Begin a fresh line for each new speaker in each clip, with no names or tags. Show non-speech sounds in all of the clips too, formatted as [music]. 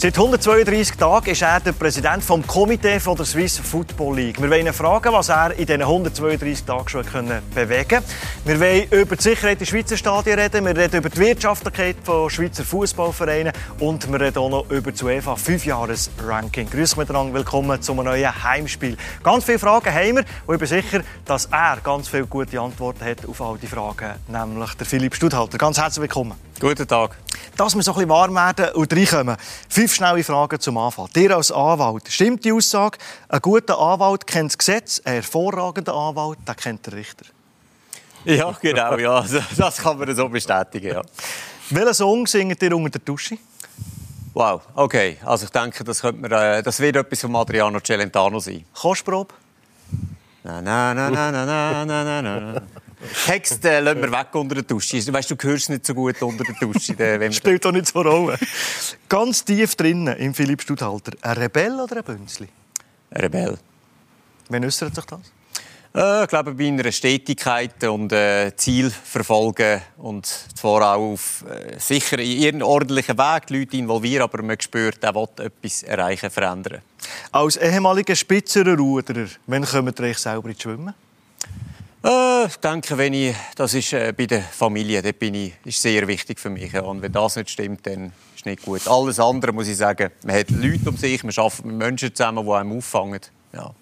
Seit 132 Tagen ist er der Präsident des Komitees der Swiss Football League. Wir wollen ihn fragen, was er in diesen 132 Tagen schon bewegen konnte. Wir wollen über die Sicherheit der Schweizer Stadien reden, wir reden über die Wirtschaftlichkeit von Schweizer Fußballvereinen und wir reden auch noch über das UEFA 5-Jahres-Ranking. Grüß miteinander, willkommen zu einem neuen Heimspiel. Ganz viele Fragen haben wir und ich bin sicher, dass er ganz viele gute Antworten hat auf all die Fragen, nämlich der Philipp Studhalter. Ganz herzlich willkommen.
Guten Tag.
Dass wir so ein bisschen warm werden und reinkommen. Fünf schnelle Fragen zum Anfang. Dir als Anwalt, stimmt die Aussage, ein guter Anwalt kennt das Gesetz, ein hervorragender Anwalt, der kennt den Richter?
Ja, genau, ja. [laughs] Das kann man so bestätigen, ja.
Welchen Song singt ihr unter der Dusche?
Wow, okay. Also ich denke, das, könnte man, äh, das wird etwas von Adriano Celentano sein.
Kostprobe?
Na, na, na, na, na, na, na, na. Text äh, lassen wir weg unter der Dusche. Weißt, du hörst nicht so gut unter der Dusche.
Wenn [laughs] Spielt doch nicht so Rolle. Ganz tief drinnen im Philipp Studhalter. Ein Rebell oder ein Bünzli?
Ein Rebell.
Wann äußert sich das?
Äh, ich glaube, bei einer Stetigkeit und äh, Ziel verfolgen und zwar auch auf äh, sicher ihren ordentlichen Weg die Leute involvieren, aber man spürt, er will etwas erreichen, verändern.
Als ehemaliger Spitzenruderer, wann kommt ihr euch selber ins Schwimmen?
Äh, ich denke, wenn ich, das ist äh, bei der Familie, das bin ich, ist sehr wichtig für mich. Und wenn das nicht stimmt, dann ist es nicht gut. Alles andere muss ich sagen, man hat Leute um sich, man arbeitet mit Menschen zusammen, die einem auffangen. Ja.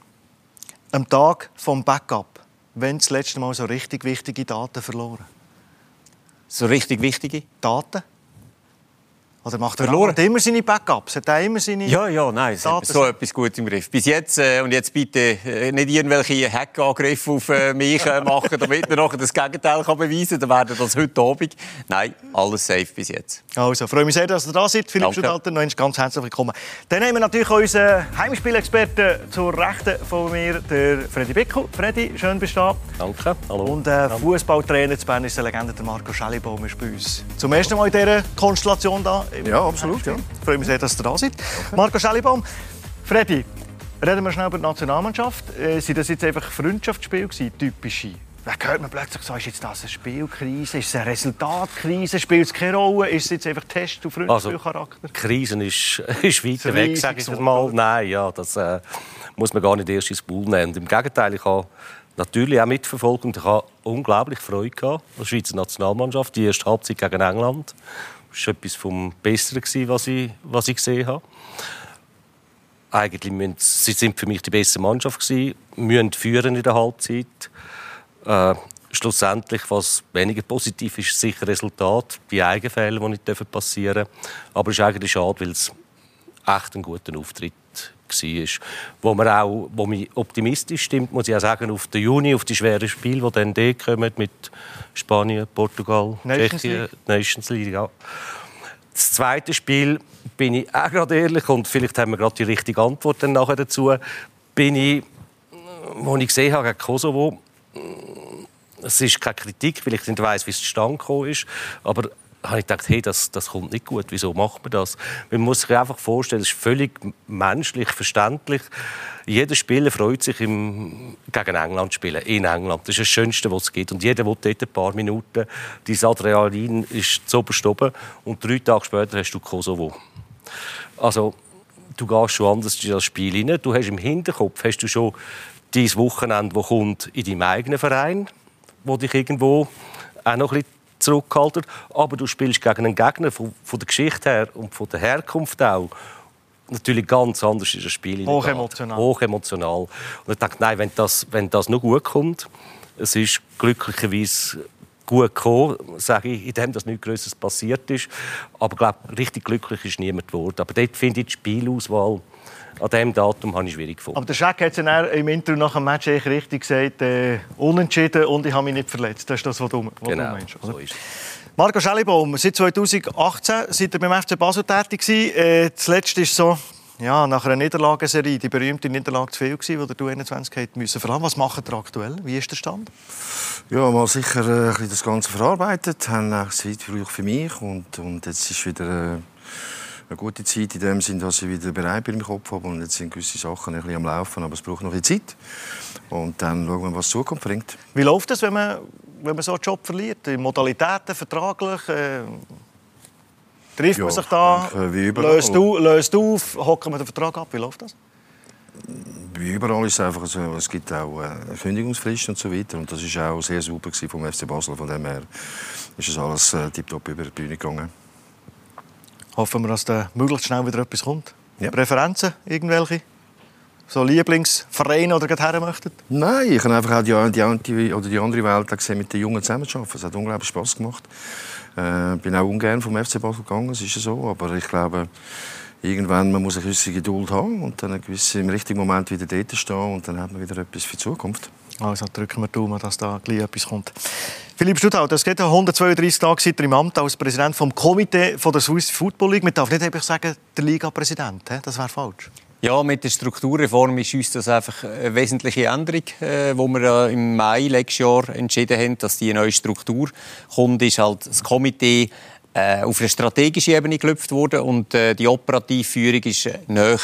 Am Tag vom Backup, wenn das letzte Mal so richtig wichtige Daten verloren?
So richtig wichtige?
Daten? Oder macht er verloren? Hat immer seine Backups? Hat er immer seine
ja, ja, nein, so etwas gut im Griff. Bis jetzt, äh, und jetzt bitte äh, nicht irgendwelche Hackangriffe auf äh, mich äh, machen, damit wir nachher das Gegenteil kann beweisen kann. Dann werden das heute Abend. Nein, alles safe bis jetzt.
Also, freue mich sehr, dass ihr da seid. Philipp Schudalter, noch ganz herzlich willkommen. Dann haben wir natürlich unseren Heimspielexperten zur Rechten von mir, der Freddy Bickel. Freddy, schön bist du da.
Danke, hallo.
Und äh, Fußballtrainer zu Bern ist der Legende, der Marco Schellibaum, ist bei uns. Zum ersten Mal in dieser Konstellation da
ja, absolut. Ja.
Ich freue mich sehr, dass ihr da seid. Okay. Marco Schellibaum, Freddy, reden wir schnell über die Nationalmannschaft. Äh, sind das jetzt einfach Freundschaftsspiele gewesen, typische? Da hört man plötzlich so, ist jetzt das eine Spielkrise, ist es eine Resultatkrise, spielt es keine Rolle, ist es jetzt einfach Test auf Freundschaftscharakter?
Also, Krisen ist, [laughs] ist weiter weg, sage ich mal. Nein, ja, das äh, muss man gar nicht erst ins Bull nehmen. Und Im Gegenteil, ich habe natürlich auch mitverfolgt und ich habe unglaublich Freude gehabt, der Schweizer Nationalmannschaft, die erste Halbzeit gegen England. War etwas vom Besseren, was ich, was ich gesehen habe. Eigentlich müssen, sie sind für mich die beste Mannschaft gewesen, müssen führen in der Halbzeit. Äh, schlussendlich, was weniger positiv ist, sicher Resultat, die Eigenfälle, die nicht passieren dürfen. Aber es ist eigentlich schade, weil es echt ein guter Auftritt war. Wo, man auch, wo mich optimistisch stimmt, muss ich auch sagen, auf den Juni, auf die schweren Spiele, die dann kommen mit Spanien, Portugal,
Nations Tschechien,
League. Nations League. Ja. Das zweite Spiel bin ich auch gerade ehrlich und vielleicht haben wir gerade die richtige Antwort dann nachher dazu. Bin ich, wo ich gesehen habe gegen Kosovo, es ist keine Kritik, weil ich nicht weiß, wie es zustande gekommen ist, aber habe ich gedacht, hey, das, das kommt nicht gut. Wieso macht man das? Man muss sich einfach vorstellen, es ist völlig menschlich, verständlich. Jeder Spieler freut sich, im, gegen England zu spielen, in England. Das ist das Schönste, was es gibt. Und jeder will dort ein paar Minuten. Dein Adrenalin ist zu oben und drei Tage später hast du Kosovo. Also, du gehst schon anders in das Spiel hinein. Du hast im Hinterkopf hast du schon dein Wochenende, das kommt in deinem eigenen Verein, wo dich irgendwo auch noch ein bisschen zurückgehalten. Aber du spielst gegen einen Gegner von, von der Geschichte her und von der Herkunft auch. Natürlich ganz anders ist das Spiel.
Hochemotional.
Hochemotional. Und ich dachte, nein, wenn das, wenn das noch gut kommt, es ist glücklicherweise gut gekommen, sage ich, in dem, dass nichts Größeres passiert ist. Aber ich glaube, richtig glücklich ist niemand geworden. Aber dort finde ich die Spielauswahl an diesem Datum habe ich schwierig gefunden.
Aber der Scheck hat ja im Interview nach dem Match richtig gesagt, äh, unentschieden und ich habe mich nicht verletzt. Das ist das, was du, was
genau,
du meinst.
So ist
Marco Schellibaum, seit 2018 seid ihr beim FC Basel tätig gewesen. Äh, zuletzt ist so, ja, nach einer Niederlagenserie, die berühmte Niederlage zu viel gewesen, die der 21 hat müssen verlassen. Was macht ihr aktuell? Wie ist der Stand?
Ja, mal sicher äh, das Ganze verarbeitet, haben auch Zeit für mich und, und jetzt ist wieder äh, eine gute Zeit in dem Sinne, dass ich wieder bereit bin im Kopf habe und jetzt sind gewisse Sachen ein bisschen am Laufen, aber es braucht noch ein Zeit. Und dann schauen wir, was die Zukunft bringt.
Wie läuft es, wenn man, wenn man so einen Job verliert? Die Modalitäten, vertraglich? Äh Trifft man sich da?
Denke, wie überall.
Löst, du, löst auf? Hocken wir den Vertrag ab? Wie läuft das?
Wie überall ist es einfach so, es gibt auch äh, eine Kündigungsfrist und so weiter. Und das war auch sehr super vom FC Basel. Von dem her ist es alles äh, tiptop über die Bühne gegangen.
Hoffen wir, dass da möglichst schnell wieder etwas kommt.
Ja.
Präferenzen? Irgendwelche? So Lieblingsvereine oder her möchten?
Nein, ich habe einfach auch die, die, oder die andere Welt gesehen, mit den Jungen zusammenzuarbeiten. Es hat unglaublich Spass gemacht. Äh, bin auch ungern vom FC Basel gegangen, es ist so. Aber ich glaube, irgendwann man muss eine gewisse Geduld haben und dann gewisse, im richtigen Moment wieder dort stehen und dann hat man wieder etwas für die Zukunft.
Also drücken wir Daumen, dass da gleich etwas kommt. Philipp Stutau, das geht 132 Tage seit im Amt als Präsident vom Komitee von der Swiss Football League. Man darf nicht einfach sagen, der Liga-Präsident. Das wäre falsch.
Ja, mit der Strukturreform ist uns das einfach eine wesentliche Änderung, äh, wo wir im Mai letztes Jahr entschieden haben, dass die neue Struktur kommt, ist halt das Komitee äh, auf eine strategische Ebene gelüpft worden und äh, die Operativführung ist näher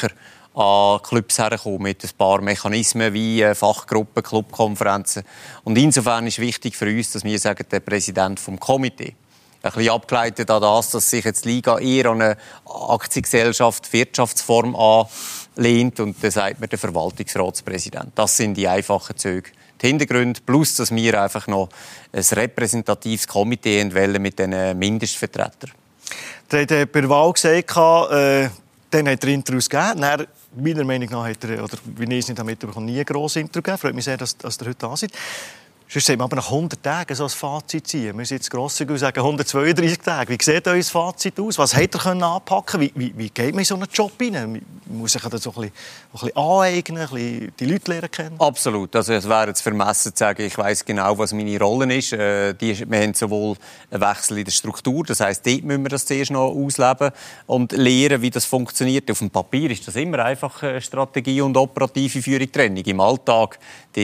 an Clubs hergekommen mit ein paar Mechanismen wie äh, Fachgruppen, Clubkonferenzen. Und insofern ist wichtig für uns, dass wir sagen, der Präsident vom Komitee ein bisschen abgeleitet an das, dass sich jetzt die Liga eher an eine Aktiengesellschaft, Wirtschaftsform anlehnt und dann sagt man der Verwaltungsratspräsident. Das sind die einfachen Züge. Die Hintergründe, plus dass wir einfach noch ein repräsentatives Komitee wählen mit diesen Mindestvertretern.
Der hat bei der Wahl gesagt, äh, dann hat er Interviews gegeben. Meiner Meinung nach hat er, oder wie ich es nicht damit bekommen, nie grosses Interview gegeben. Freut mich sehr, dass, dass er heute da ist. Sonst sollten wir aber nach 100 Tagen so ein Fazit ziehen. Wir sind jetzt grosszügig sagen 132 Tage. Wie sieht euer Fazit aus? Was hätte er anpacken wie, wie, wie geht man in so einen Job rein? Man muss sich das so ein bisschen, ein bisschen aneignen, ein bisschen die Leute lernen kennen?
Absolut. Also es wäre jetzt vermessen zu sagen, ich weiß genau, was meine Rolle ist. Äh, wir haben sowohl einen Wechsel in der Struktur, das heisst, dort müssen wir das zuerst noch ausleben und lernen, wie das funktioniert. Auf dem Papier ist das immer einfach äh, Strategie und operative Führung Trennung. Im Alltag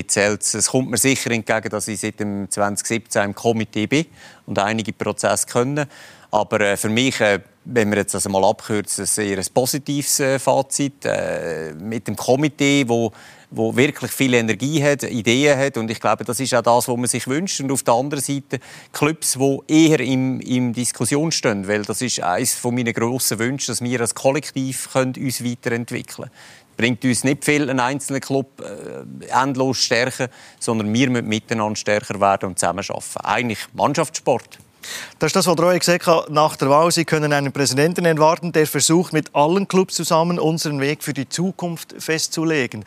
zählt es. Es kommt mir sicher entgegen, dass ich seit dem 2017 im Komitee bin und einige Prozesse können. Aber äh, für mich, äh, wenn wir jetzt das mal abkürzen, ist ein sehr positives äh, Fazit äh, mit dem Komitee, wo wo wirklich viel Energie hat, Ideen hat und ich glaube, das ist auch das, was man sich wünscht. Und auf der anderen Seite Clubs, die eher im, im Diskussion stehen, weil das ist eines von meinen grossen Wünschen, dass wir als Kollektiv können uns weiterentwickeln können bringt uns nicht viel, einen einzelnen Club äh, endlos stärken, sondern wir müssen miteinander stärker werden und zusammen arbeiten. Eigentlich Mannschaftssport.
Das ist das, was Roy gesagt hat nach der Wahl. Sie können einen Präsidenten erwarten, der versucht, mit allen Clubs zusammen unseren Weg für die Zukunft festzulegen.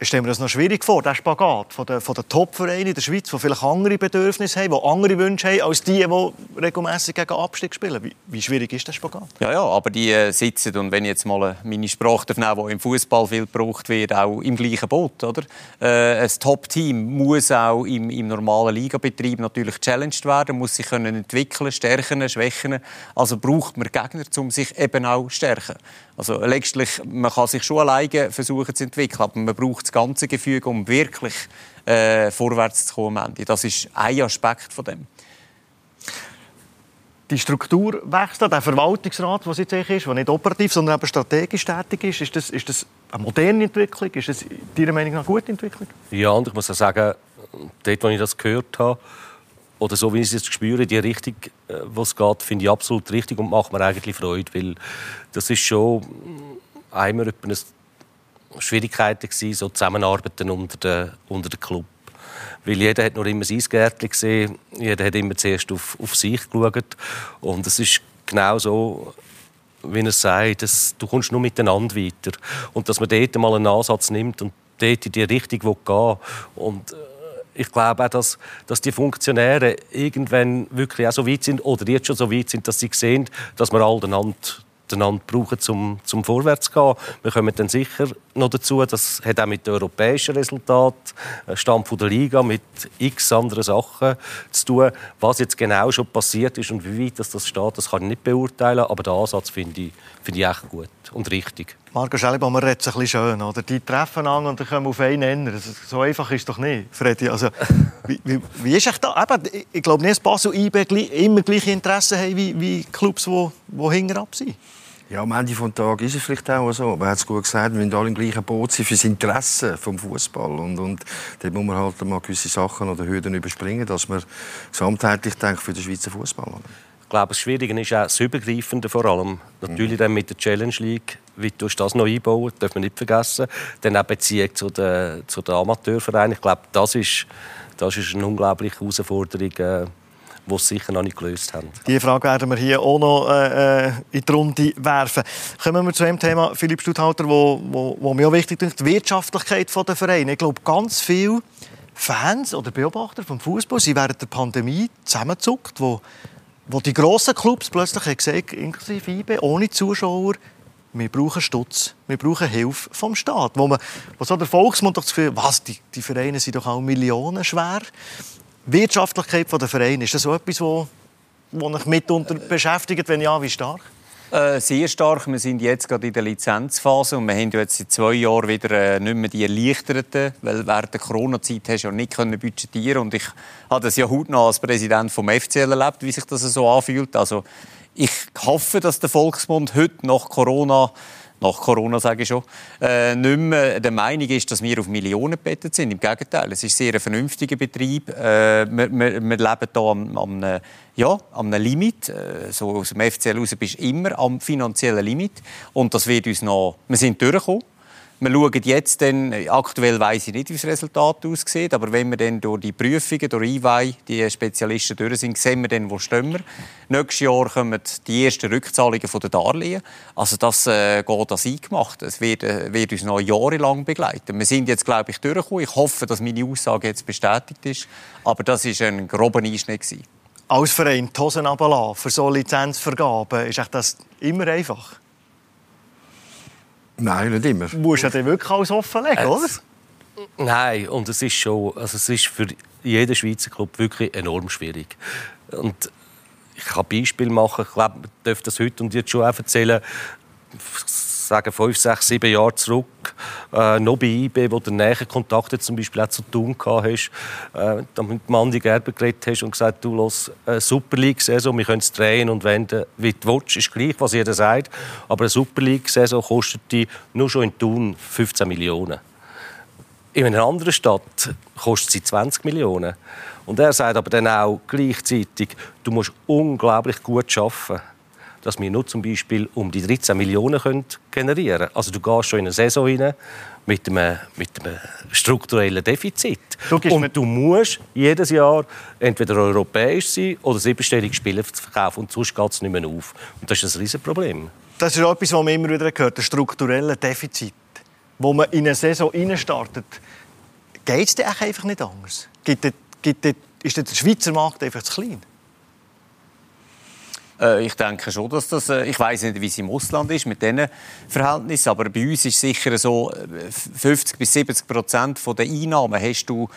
Ich stelle mir das noch schwierig vor, der Spagat von den, von den Top-Vereinen in der Schweiz, die vielleicht andere Bedürfnisse haben, die andere Wünsche haben, als die, die regelmäßig gegen Abstieg spielen. Wie, wie, schwierig ist der Spagat?
Ja, ja, aber die äh, sitzen, und wenn ich jetzt mal meine Sprache nehme, die im Fußball viel gebraucht wird, auch im gleichen Boot. Oder? Äh, ein Top-Team muss auch im, im normalen Ligabetrieb natürlich challenged werden, muss sich können entwickeln, stärken, schwächen. Also braucht man Gegner, um sich eben auch zu stärken. Also letztlich, man kann sich schon alleine versuchen zu entwickeln, aber man braucht das ganze Gefüge, um wirklich äh, vorwärts zu kommen Ende. Das ist ein Aspekt von dem.
Die Strukturwechsel, der Verwaltungsrat, der jetzt ist, der nicht operativ, sondern eben strategisch tätig ist, ist das, ist das eine moderne Entwicklung? Ist das Ihrer Meinung nach eine gute Entwicklung?
Ja, und ich muss auch sagen, dort, wo ich das gehört habe, oder so wie ich es jetzt spüre, die Richtung, äh, wo es geht, finde ich absolut richtig und macht mir eigentlich Freude, weil das ist schon einmal eine Schwierigkeiten gewesen, so Zusammenarbeiten unter den, unter den Club. Weil jeder hat noch immer sein Gärtchen gesehen, jeder hat immer zuerst auf, auf sich geschaut. Und es ist genau so, wie er sagt, dass du kommst nur miteinander weiter. Und dass man dort mal einen Ansatz nimmt und dort in die Richtung gehen. Und äh, ich glaube auch, dass, dass die Funktionäre irgendwann wirklich auch so weit sind oder jetzt schon so weit sind, dass sie sehen, dass wir alle einander einander brauchen, um zum vorwärts zu gehen. Wir kommen dann sicher noch dazu, das hat auch mit dem europäischen Resultat, äh, Stand von der Liga, mit x anderen Sachen zu tun. Was jetzt genau schon passiert ist und wie weit das, das steht, das kann ich nicht beurteilen, aber den Ansatz finde ich, finde ich echt gut und richtig.
Marco Schellibaum, man redet es ein bisschen schön, oder? Die treffen an und dann kommen auf einen Nenner. So einfach ist es doch nicht, Freddy. Also, [laughs] wie, wie, wie ist echt da? Eben, ich glaube nicht, dass Basel IB immer gleiche Interessen haben wie, wie Clubs, die, die hinterab sind.
Ja, am Ende des Tages ist es vielleicht auch so. Er hat es gut gesagt, wir müssen alle im gleichen Boot sein für das Interesse vom Fußball. Und, und dort muss man halt mal gewisse Sachen oder Hürden überspringen, dass man gesamtheitlich denkt für den Schweizer Fußball.
Ich glaube, das Schwierige ist auch das Übergreifende vor allem. Natürlich dann mit der Challenge League, wie du das noch einbauen, darf man nicht vergessen. Dann auch Beziehung zu den, zu den Amateurvereinen. Ich glaube, das ist, das ist eine unglaubliche Herausforderung, äh, die sie sicher noch nicht gelöst haben.
Diese Frage werden wir hier auch noch äh, in die Runde werfen. Kommen wir zu dem Thema, Philipp Stuthalter, wo, wo, wo mir auch wichtig ist, die Wirtschaftlichkeit der Vereine. Ich glaube, ganz viele Fans oder Beobachter vom Fußball sind während der Pandemie zusammengezuckt, wo, wo die grossen Clubs plötzlich gesagt, inklusive IB, ohne Zuschauer, wir brauchen Stutz, wir brauchen Hilfe vom Staat. Wo, man, wo so der Volksmund doch das Gefühl was, die, die Vereine sind doch auch Millionen schwer. Wirtschaftlichkeit der Vereine, ist das so etwas, wo euch mitunter beschäftigt? Wenn ja, wie stark?
Äh, sehr stark. Wir sind jetzt gerade in der Lizenzphase und wir haben jetzt seit zwei Jahren wieder äh, nicht mehr die Erleichterten, weil während der Corona-Zeit hast du ja nicht können budgetieren und ich habe das ja hautnah als Präsident vom FCL erlebt, wie sich das so anfühlt. Also ich hoffe, dass der Volksmund heute nach Corona nach Corona sage ich schon, äh, nicht mehr der Meinung ist, dass wir auf Millionen gebettet sind. Im Gegenteil, es ist sehr ein vernünftiger Betrieb. Äh, wir, wir, leben hier am, am, ja, am Limit. Äh, so aus dem FCL raus bist du immer am finanziellen Limit. Und das wird uns noch... Wir sind durchgekommen. Wir schauen jetzt dann, aktuell weiß ich nicht, wie das Resultat aussieht, aber wenn wir dann durch die Prüfungen, durch EY, die Spezialisten durch sind, sehen wir dann, wo stehen wir. Nächstes Jahr kommen die ersten Rückzahlungen den Darlehen. Also das äh, geht als eingemacht. Es wird, äh, wird uns noch jahrelang begleiten. Wir sind jetzt, glaube ich, durchgekommen. Ich hoffe, dass meine Aussage jetzt bestätigt ist. Aber das war ein grober Einschnitt.
Als Verein die Hosen für so Lizenzvergaben, ist das immer einfach?
Nein, nicht immer.
Du musst ja dann wirklich alles offenlegen, oder?
Nein, und es ist schon, also es ist für jeden Schweizer Club wirklich enorm schwierig. Und ich kann Beispiel machen, ich glaube, ich darf das heute und jetzt schon auch erzählen sagen, fünf, sechs, sieben Jahre zurück, äh, noch bei IB, wo du näher Kontakte zum Beispiel auch zu tun hast, äh, mit Mandy Gerber geredet hast und gesagt, du los eine Super League-Saison, wir können es drehen und wenden, wie du willst, ist gleich, was jeder sagt, aber eine Super League-Saison kostet die nur schon in Thun 15 Millionen. In einer anderen Stadt kostet sie 20 Millionen. Und er sagt aber dann auch gleichzeitig, du musst unglaublich gut arbeiten dass wir nur zum Beispiel um die 13 Millionen können generieren können. Also du gehst schon in eine Saison rein mit einem, mit einem strukturellen Defizit. Du und du musst jedes Jahr entweder europäisch sein oder siebenstellige Spiele verkaufen und sonst geht es nicht mehr auf. Und das ist ein Riesenproblem.
Das ist etwas, was man immer wieder hört, ein strukturelles Defizit. Wo man in eine Saison startet, geht es einfach nicht anders? Gibt, gibt, ist der Schweizer Markt einfach zu klein?
Äh, ich denke schon, dass das, äh, ich weiß nicht, wie es im Ausland ist mit diesen Verhältnissen, aber bei uns ist sicher so, 50 äh, bis 70 Prozent der Einnahmen hast du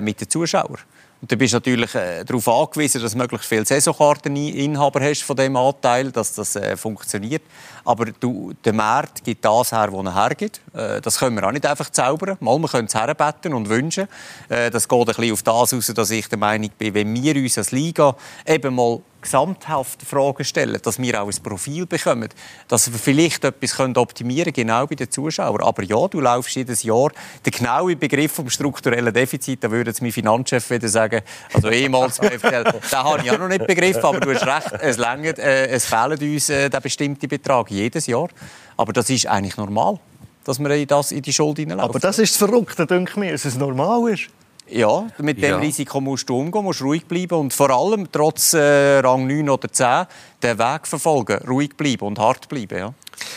mit den Zuschauern. Und du bist natürlich äh, darauf angewiesen, dass du möglichst viele Saisonkarteninhaber hast von dem Anteil, dass das äh, funktioniert. Aber du, der Markt gibt das her, was er hergibt. Äh, das können wir auch nicht einfach zaubern. Mal, wir können es herbeten und wünschen. Äh, das geht ein bisschen auf das aus, dass ich der Meinung bin, wenn wir uns als Liga eben mal gesamthaft Fragen stellen, dass wir auch ein Profil bekommen, dass wir vielleicht etwas optimieren können, genau bei den Zuschauern. Aber ja, du laufst jedes Jahr den genauen Begriff vom strukturellen Defizit, da würde jetzt mein Finanzchef wieder sagen, also ehemals [laughs] FCL, den habe ich auch noch nicht begriffen, aber du hast recht, es, längert, äh, es fehlt uns äh, der bestimmte Betrag jedes Jahr. Aber das ist eigentlich normal, dass man in, das, in die Schuld hineinläuft.
Aber das ist das Verrückte, denke ich mir, dass es normal ist.
Ja, mit dem ja. Risiko musst du umgehen, musst ruhig bleiben und vor allem trotz äh, Rang 9 oder 10 den Weg verfolgen, ruhig bleiben und hart bleiben. Ja.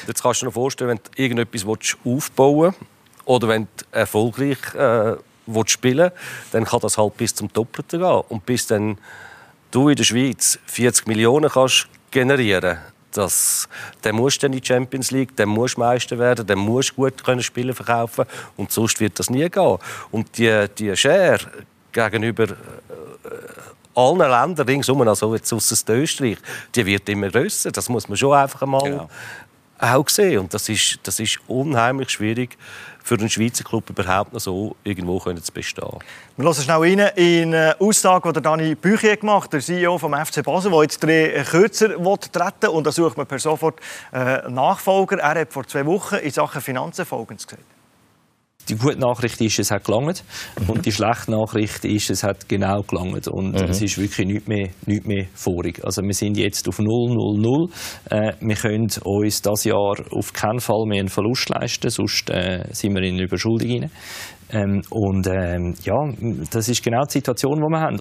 Jetzt kannst du dir vorstellen, wenn du irgendetwas aufbauen willst oder wenn du erfolgreich äh, willst spielen dann kann das halt bis zum Doppelten gehen. Und bis dann du in der Schweiz 40 Millionen kannst generieren das, dann musst du in die Champions League, dann musst du Meister werden, dann musst du gut können Spiele verkaufen und sonst wird das nie gehen. Und die, die Schere gegenüber äh, allen Ländern ringsum, also jetzt aus Österreich, die wird immer grösser. Das muss man schon einfach einmal genau. Auch sehen. Und das ist, das ist unheimlich schwierig für einen Schweizer Club überhaupt noch so irgendwo können zu bestehen.
Wir hören schnell rein in eine Aussage, die Dani Büchi gemacht hat, der CEO vom FC Basel, der jetzt drei kürzer treten und da sucht man per sofort einen Nachfolger. Er hat vor zwei Wochen in Sachen Finanzen Folgendes gesagt.
Die gute Nachricht ist, es hat gelangt. Mhm. Und die schlechte Nachricht ist, es hat genau gelangt. Und mhm. es ist wirklich nichts mehr, nichts mehr vorig. Also wir sind jetzt auf 0, 0, 0. Äh, wir können uns das Jahr auf keinen Fall mehr einen Verlust leisten, sonst äh, sind wir in eine Überschuldung rein. Ähm, und ähm, ja, das ist genau die Situation, die wir haben.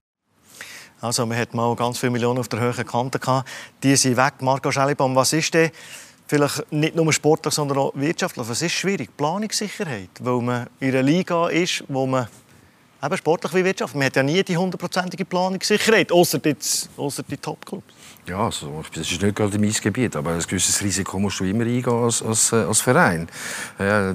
Also, man hat mal ganz viele Millionen auf der höheren Kante gehabt. Die sind weg. Marco Schellibaum, was ist denn vielleicht nicht nur sportlich, sondern auch wirtschaftlich? Was ist schwierig? Planungssicherheit, weil man in einer Liga ist, wo man eben sportlich wie Wirtschaft, man hat ja nie die hundertprozentige Planungssicherheit, außer die, Topclubs.
Ja, also, das ist nicht gerade mein Gebiet, aber ein gewisses Risiko musst du immer eingehen als, als, äh, als Verein. Ja,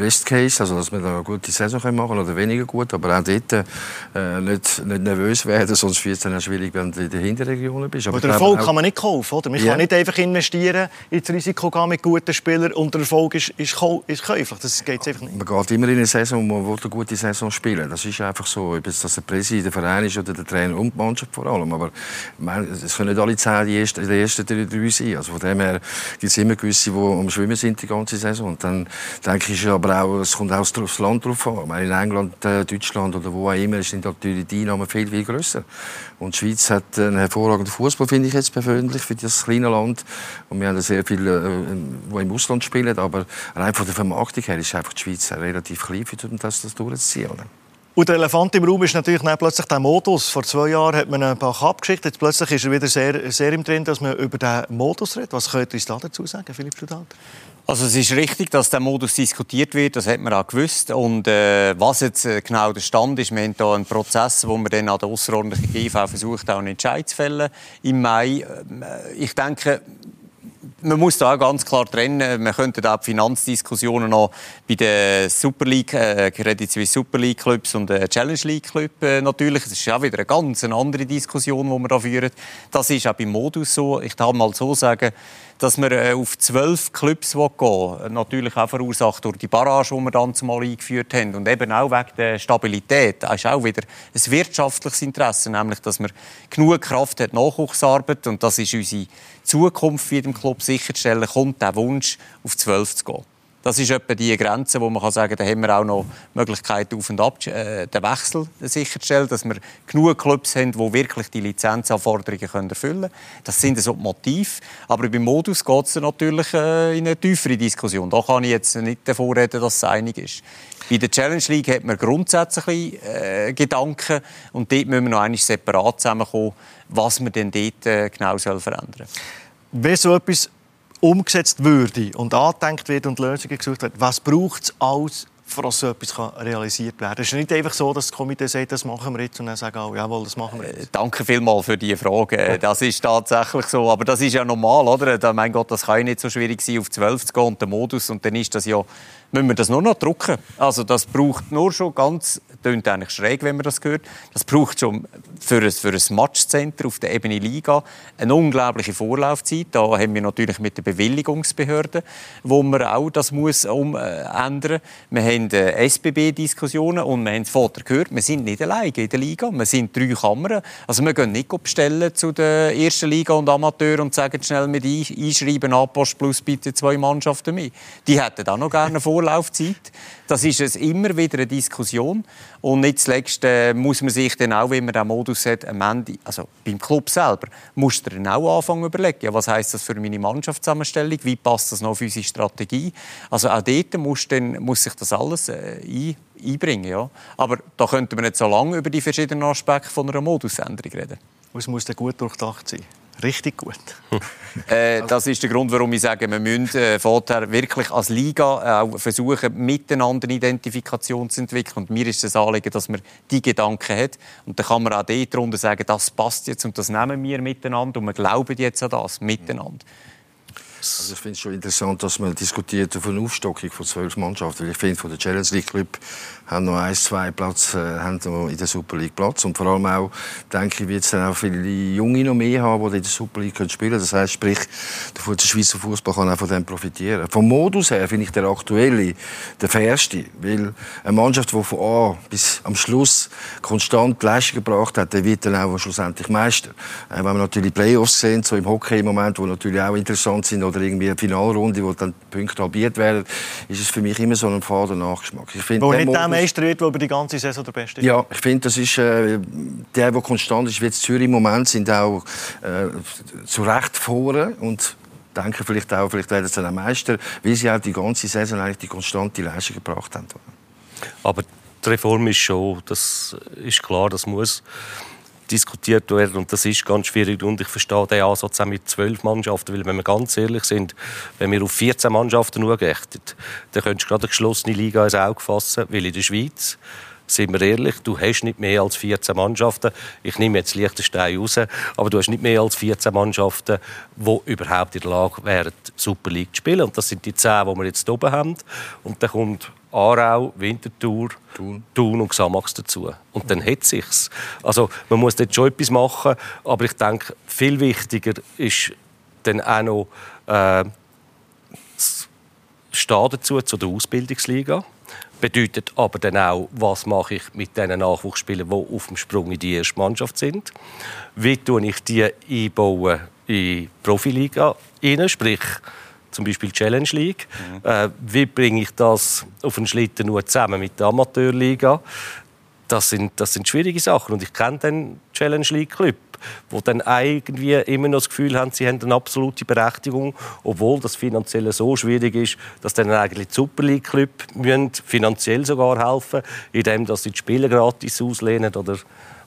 Best Case, also dass wir da eine gute Saison machen können oder weniger gut, aber auch dort äh, nicht, nicht nervös werden, sonst wird es dann auch schwierig, wenn du in den Hinterregionen bist.
Aber, den Erfolg auch... kann man nicht kaufen, oder? Man yeah. kann nicht einfach investieren, ins Risiko gehen mit guten Spielern und der Erfolg ist, ist, ist käuflich. Das geht einfach nicht.
Man geht immer in eine Saison, wo man will eine gute Saison spielen Das ist einfach so, ob das der Präsident, der Verein ist oder der Trainer und die Mannschaft vor allem. Aber es können nicht alle zehn die ersten, die ersten drei, drei sein. Also von dem her gibt es immer gewisse, die am Schwimmen sind die ganze Saison. Und dann denke ich, aber aber auch, es kommt auch aufs Land drauf an. in England, äh, Deutschland oder wo auch immer sind natürlich die Einnahmen viel, viel grösser. Und die Schweiz hat einen hervorragenden Fußball, finde ich jetzt persönlich, für das kleine Land. Und wir haben sehr viele, die äh, im Ausland spielen. Aber rein von der Vermarktung her ist einfach die Schweiz relativ klein, um das, das durchzuziehen.
Und der Elefant im Raum ist natürlich plötzlich der Modus. Vor zwei Jahren hat man ein paar abgeschickt. Jetzt plötzlich ist er wieder sehr, sehr im Trend, dass man über den Modus redet. Was könnt ihr dazu sagen, Philipp Studalter?
Also es ist richtig, dass der Modus diskutiert wird, das hat man auch gewusst. Und äh, was jetzt äh, genau der Stand ist, wir haben hier einen Prozess, wo wir dann an der außerordentlichen GV versucht, auch einen Entscheid zu fällen im Mai. Äh, ich denke, man muss da auch ganz klar trennen. Man könnte auch die Finanzdiskussionen noch bei den Super League, äh, Credit Suisse Super League Clubs und äh, Challenge League Club äh, natürlich. Das ist auch wieder eine ganz andere Diskussion, die wir da führen. Das ist auch beim Modus so. Ich darf mal so sagen, dass wir äh, auf zwölf Clubs gehen natürlich auch verursacht durch die Barrage, die wir dann zumal eingeführt haben und eben auch wegen der Stabilität. Das ist auch wieder ein wirtschaftliches Interesse, nämlich, dass man genug Kraft hat, Nachwuchsarbeit und das ist unsere Zukunft für den Club sicherzustellen, kommt der Wunsch, auf zwölf zu gehen. Das ist etwa die Grenze, wo man kann sagen, da haben wir auch noch Möglichkeiten auf und ab, äh, den Wechsel sicherzustellen, dass wir genug Clubs haben, die wirklich die Lizenzanforderungen erfüllen können. Das sind so die Motive. Aber beim Modus geht es natürlich äh, in eine tiefere Diskussion. Da kann ich jetzt nicht davor reden, dass es einig ist. Bei der Challenge League hat man grundsätzlich äh, Gedanken und dort müssen wir noch einmal separat zusammenkommen, was man denn dort äh, genau soll verändern soll.
Wenn so etwas umgesetzt würde und angedenkt wird und Lösungen gesucht wird, was braucht es alles, dass so etwas realisiert werden kann? Es ist nicht einfach so, dass das Komitee sagt, das machen wir jetzt und dann sagen alle, jawohl, das machen wir jetzt. Äh,
danke vielmals für diese Frage. Das ist tatsächlich so. Aber das ist ja normal, oder? Mein Gott, das kann ja nicht so schwierig sein, auf 12 zu gehen und den Modus. Und dann ist das ja müssen wir das nur noch drucken. Also das braucht nur schon ganz, klingt eigentlich schräg, wenn man das hört, das braucht schon für ein, für ein Matchcenter auf der Ebene Liga eine unglaubliche Vorlaufzeit. Da haben wir natürlich mit der Bewilligungsbehörde, wo man auch das muss um, äh, ändern. Wir haben äh, SBB-Diskussionen und wir haben es vorher gehört, wir sind nicht alleine in der Liga, wir sind drei Kammern. Also wir gehen nicht bestellen zu der ersten Liga und Amateur und sagen schnell mit einschreiben, Apost plus bitte zwei Mannschaften mehr. Die hätten auch noch gerne vor Vorlaufzeit. Das ist es immer wieder eine Diskussion. Und nicht zuletzt äh, muss man sich dann auch, wenn man den Modus hat, am Ende, also beim Club selber, muss man dann auch anfangen überlegen, ja, was heißt das für meine Mannschaftszusammenstellung, wie passt das noch auf unsere Strategie. Also auch dort muss, dann, muss sich das alles äh, ein, einbringen. Ja. Aber da könnte man nicht so lange über die verschiedenen Aspekte von einer Modusänderung reden.
Es muss dann gut durchdacht sein richtig gut.
äh, das ist der Grund, warum ich sage, wir müssen äh, vorher wirklich als Liga auch versuchen, miteinander eine Identifikation zu entwickeln. Und mir ist das Anliegen, dass man die Gedanken hat. Und dann kann man auch dort darunter sagen, das passt jetzt und das nehmen wir miteinander und wir glauben jetzt an das miteinander.
Also ich finde es schon interessant, dass man diskutiert auf eine Aufstockung von zwölf Mannschaften. Ich finde, von der Challenge League Club haben noch ein, zwei Platz, äh, haben noch in der Super League Platz. Und vor allem auch, denke ich, wird es dann auch viele Junge noch mehr haben, die in der Super League können spielen können. Das heisst, sprich, der Schweizer Fußball kann auch von dem profitieren. Vom Modus her finde ich der aktuelle der fairste. Weil eine Mannschaft, die von A bis am Schluss konstant Leistung gebracht hat, der wird dann auch schlussendlich Meister. Äh, wenn wir natürlich Playoffs sehen, so im Hockey im Moment, die natürlich auch interessant sind, oder irgendwie eine Finalrunde, wo dann Punkte halbiert werden, ist es für mich immer so ein fader Nachgeschmack.
Ich find, Meister wird, der über die ganze Saison der Beste ist.
Ja, ich finde, das ist äh, der, der konstant ist, wie jetzt Zürich im Moment, sind auch äh, zu Recht vorne und denken vielleicht auch, vielleicht werden sie dann Meister, weil sie auch die ganze Saison eigentlich die konstante Leistung gebracht haben.
Aber die Reform ist schon, das ist klar, das muss diskutiert werden und das ist ganz schwierig und ich verstehe den Ansatz auch mit zwölf Mannschaften, weil wenn wir ganz ehrlich sind, wenn wir auf 14 Mannschaften nur gerechnet, dann könntest du gerade eine geschlossene Liga ins Auge fassen, weil in der Schweiz sind wir ehrlich, du hast nicht mehr als 14 Mannschaften. Ich nehme jetzt Liechtenstein raus, aber du hast nicht mehr als 14 Mannschaften, die überhaupt in der Lage wären, Super League zu spielen. Und das sind die 10, die wir jetzt oben haben. Und dann kommt Aarau, Winterthur, Thun, Thun und Xamax dazu. Und dann hat sich's. Also man muss dort schon etwas machen, aber ich denke, viel wichtiger ist dann auch noch äh, das Stehen dazu zu der Ausbildungsliga. Bedeutet aber dann auch, was mache ich mit den Nachwuchsspielern, die auf dem Sprung in die erste Mannschaft sind. Wie tue ich die einbauen in die Profiliga rein, sprich zum Beispiel Challenge League. Mhm. Äh, wie bringe ich das auf einen Schlitten nur zusammen mit der Amateurliga? Das sind, das sind schwierige Sachen. Und ich kenne den Challenge League Club, wo dann irgendwie immer noch das Gefühl haben, sie haben eine absolute Berechtigung, obwohl das finanziell so schwierig ist, dass dann eigentlich die Super League Club finanziell sogar helfen, indem sie die Spieler gratis auslehnen oder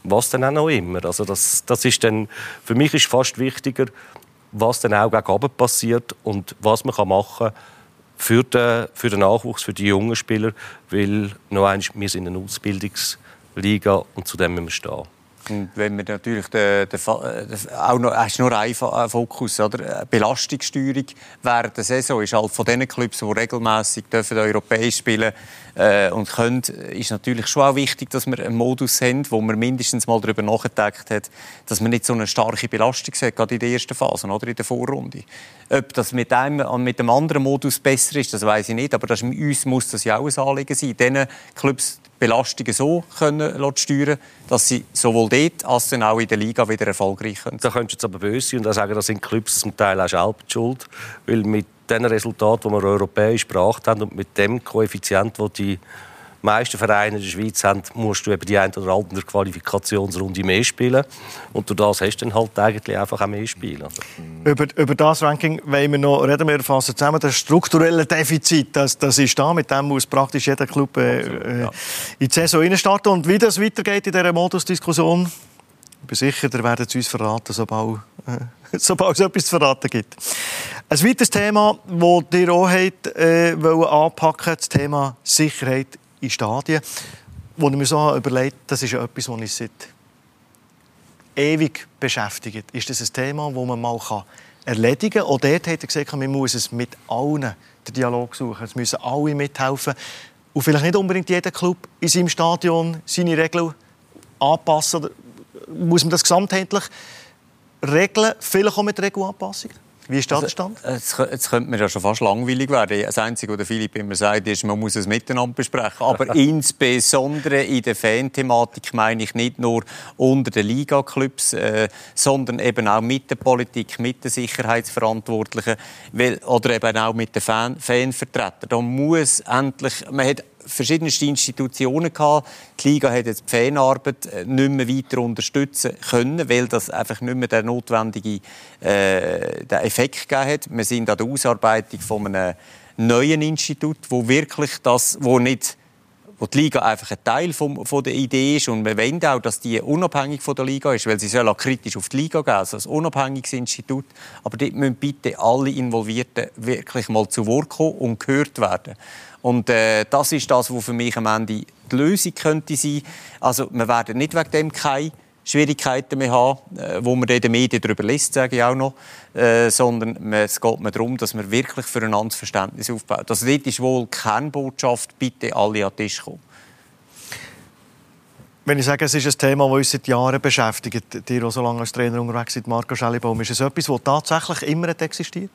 was dann auch noch immer. Also das, das ist dann, für mich ist fast wichtiger, was dann auch gegen passiert und was man machen kann für den, für den Nachwuchs, für die jungen Spieler, weil noch einmal, wir sind eine Ausbildungsliga und zu dem müssen wir stehen.
Und wenn wir natürlich den, den, den, auch noch, hast nur einen Fokus, oder? Belastungssteuerung während der Saison ist halt von den Clubs, die regelmäßig dürfen europäisch spielen äh, und können, ist natürlich schon auch wichtig, dass wir einen Modus haben, wo man mindestens mal darüber nachgedacht hat, dass man nicht so eine starke Belastung hat, gerade in der ersten Phase oder in der Vorrunde. Ob das mit einem mit dem anderen Modus besser ist, das weiß ich nicht, aber das, uns muss das ja auch ein Anliegen sein, diesen Clubs Belastungen so können steuern dass sie sowohl dort als auch in der Liga wieder erfolgreich sind.
Da könntest du jetzt aber böse sein und sagen, das sind Clubs zum Teil auch selbst schuld, weil mit den Resultaten, die wir europäisch gebracht haben und mit dem Koeffizient, den die meisten Vereine in der Schweiz haben, musst du eben die eine oder andere Qualifikationsrunde mehr spielen. Und durch das hast du dann halt eigentlich einfach auch mehr Spiele.
Über, über das Ranking wollen wir noch reden wir fassen zusammen. Das strukturelle Defizit, das, das ist da. Mit dem muss praktisch jeder Club äh, Absolut, ja. Äh, in die Saison starten. Und wie das weitergeht in dieser Modusdiskussion, ich bin sicher, ihr werdet es uns verraten, sobald, äh, [laughs] sobald es etwas zu verraten gibt. Ein weiteres Thema, das ihr auch habt, äh, anpacken das Thema Sicherheit in Stadien, wo ich mir so überlegt das ist etwas, was uns seit ewig beschäftigt. Ist das ein Thema, das man mal erledigen kann? Auch dort hat er gesagt, man muss es mit allen den Dialog suchen. Es müssen alle mithelfen. Und vielleicht nicht unbedingt jeder Club in seinem Stadion seine Regeln anpassen. Muss man das gesamtheitlich regeln? Vielleicht auch mit Regelanpassungen? Wie ist da der Stand?
Also, jetzt, könnte mir ja schon fast langweilig werden. Das Einzige, was Philipp immer sagt, ist, man muss es miteinander besprechen. Aber [laughs] insbesondere in der Fan-Thematik meine ich nicht nur unter den Liga-Clubs, äh, sondern eben auch mit der Politik, mit den Sicherheitsverantwortlichen weil, oder eben auch mit den Fan Fanvertretern. Da muss endlich, man hat verschiedenste Institutionen gehabt. Die Liga hat jetzt die Fanarbeit äh, nicht mehr weiter unterstützen können, weil das einfach nicht mehr der notwendige äh, der Effekt gegeben hat. Wir sind an der Ausarbeitung von einem neuen Institut, wo wirklich das, wo nicht wo die Liga einfach ein Teil vom, von der Idee ist und wir wollen auch, dass die unabhängig von der Liga ist, weil sie soll auch kritisch auf die Liga gehen, also ein unabhängiges Institut. Aber dort müssen bitte alle Involvierten wirklich mal zu Wort kommen und gehört werden. Und äh, das ist das, was für mich am Ende die Lösung könnte sein. Also wir werden nicht wegen dem keine Schwierigkeiten mehr haben, äh, wo man in den Medien darüber liest, sage ich auch noch, äh, sondern es geht mir darum, dass man wirklich füreinander Verständnis aufbaut. Also dort ist wohl keine Botschaft, bitte alle an den Tisch kommen.
Wenn ich sage, es ist ein Thema, das uns seit Jahren beschäftigt, dir auch so lange als Trainer unterwegs sind, Marco Schellibaum, ist es etwas, das tatsächlich immer existiert?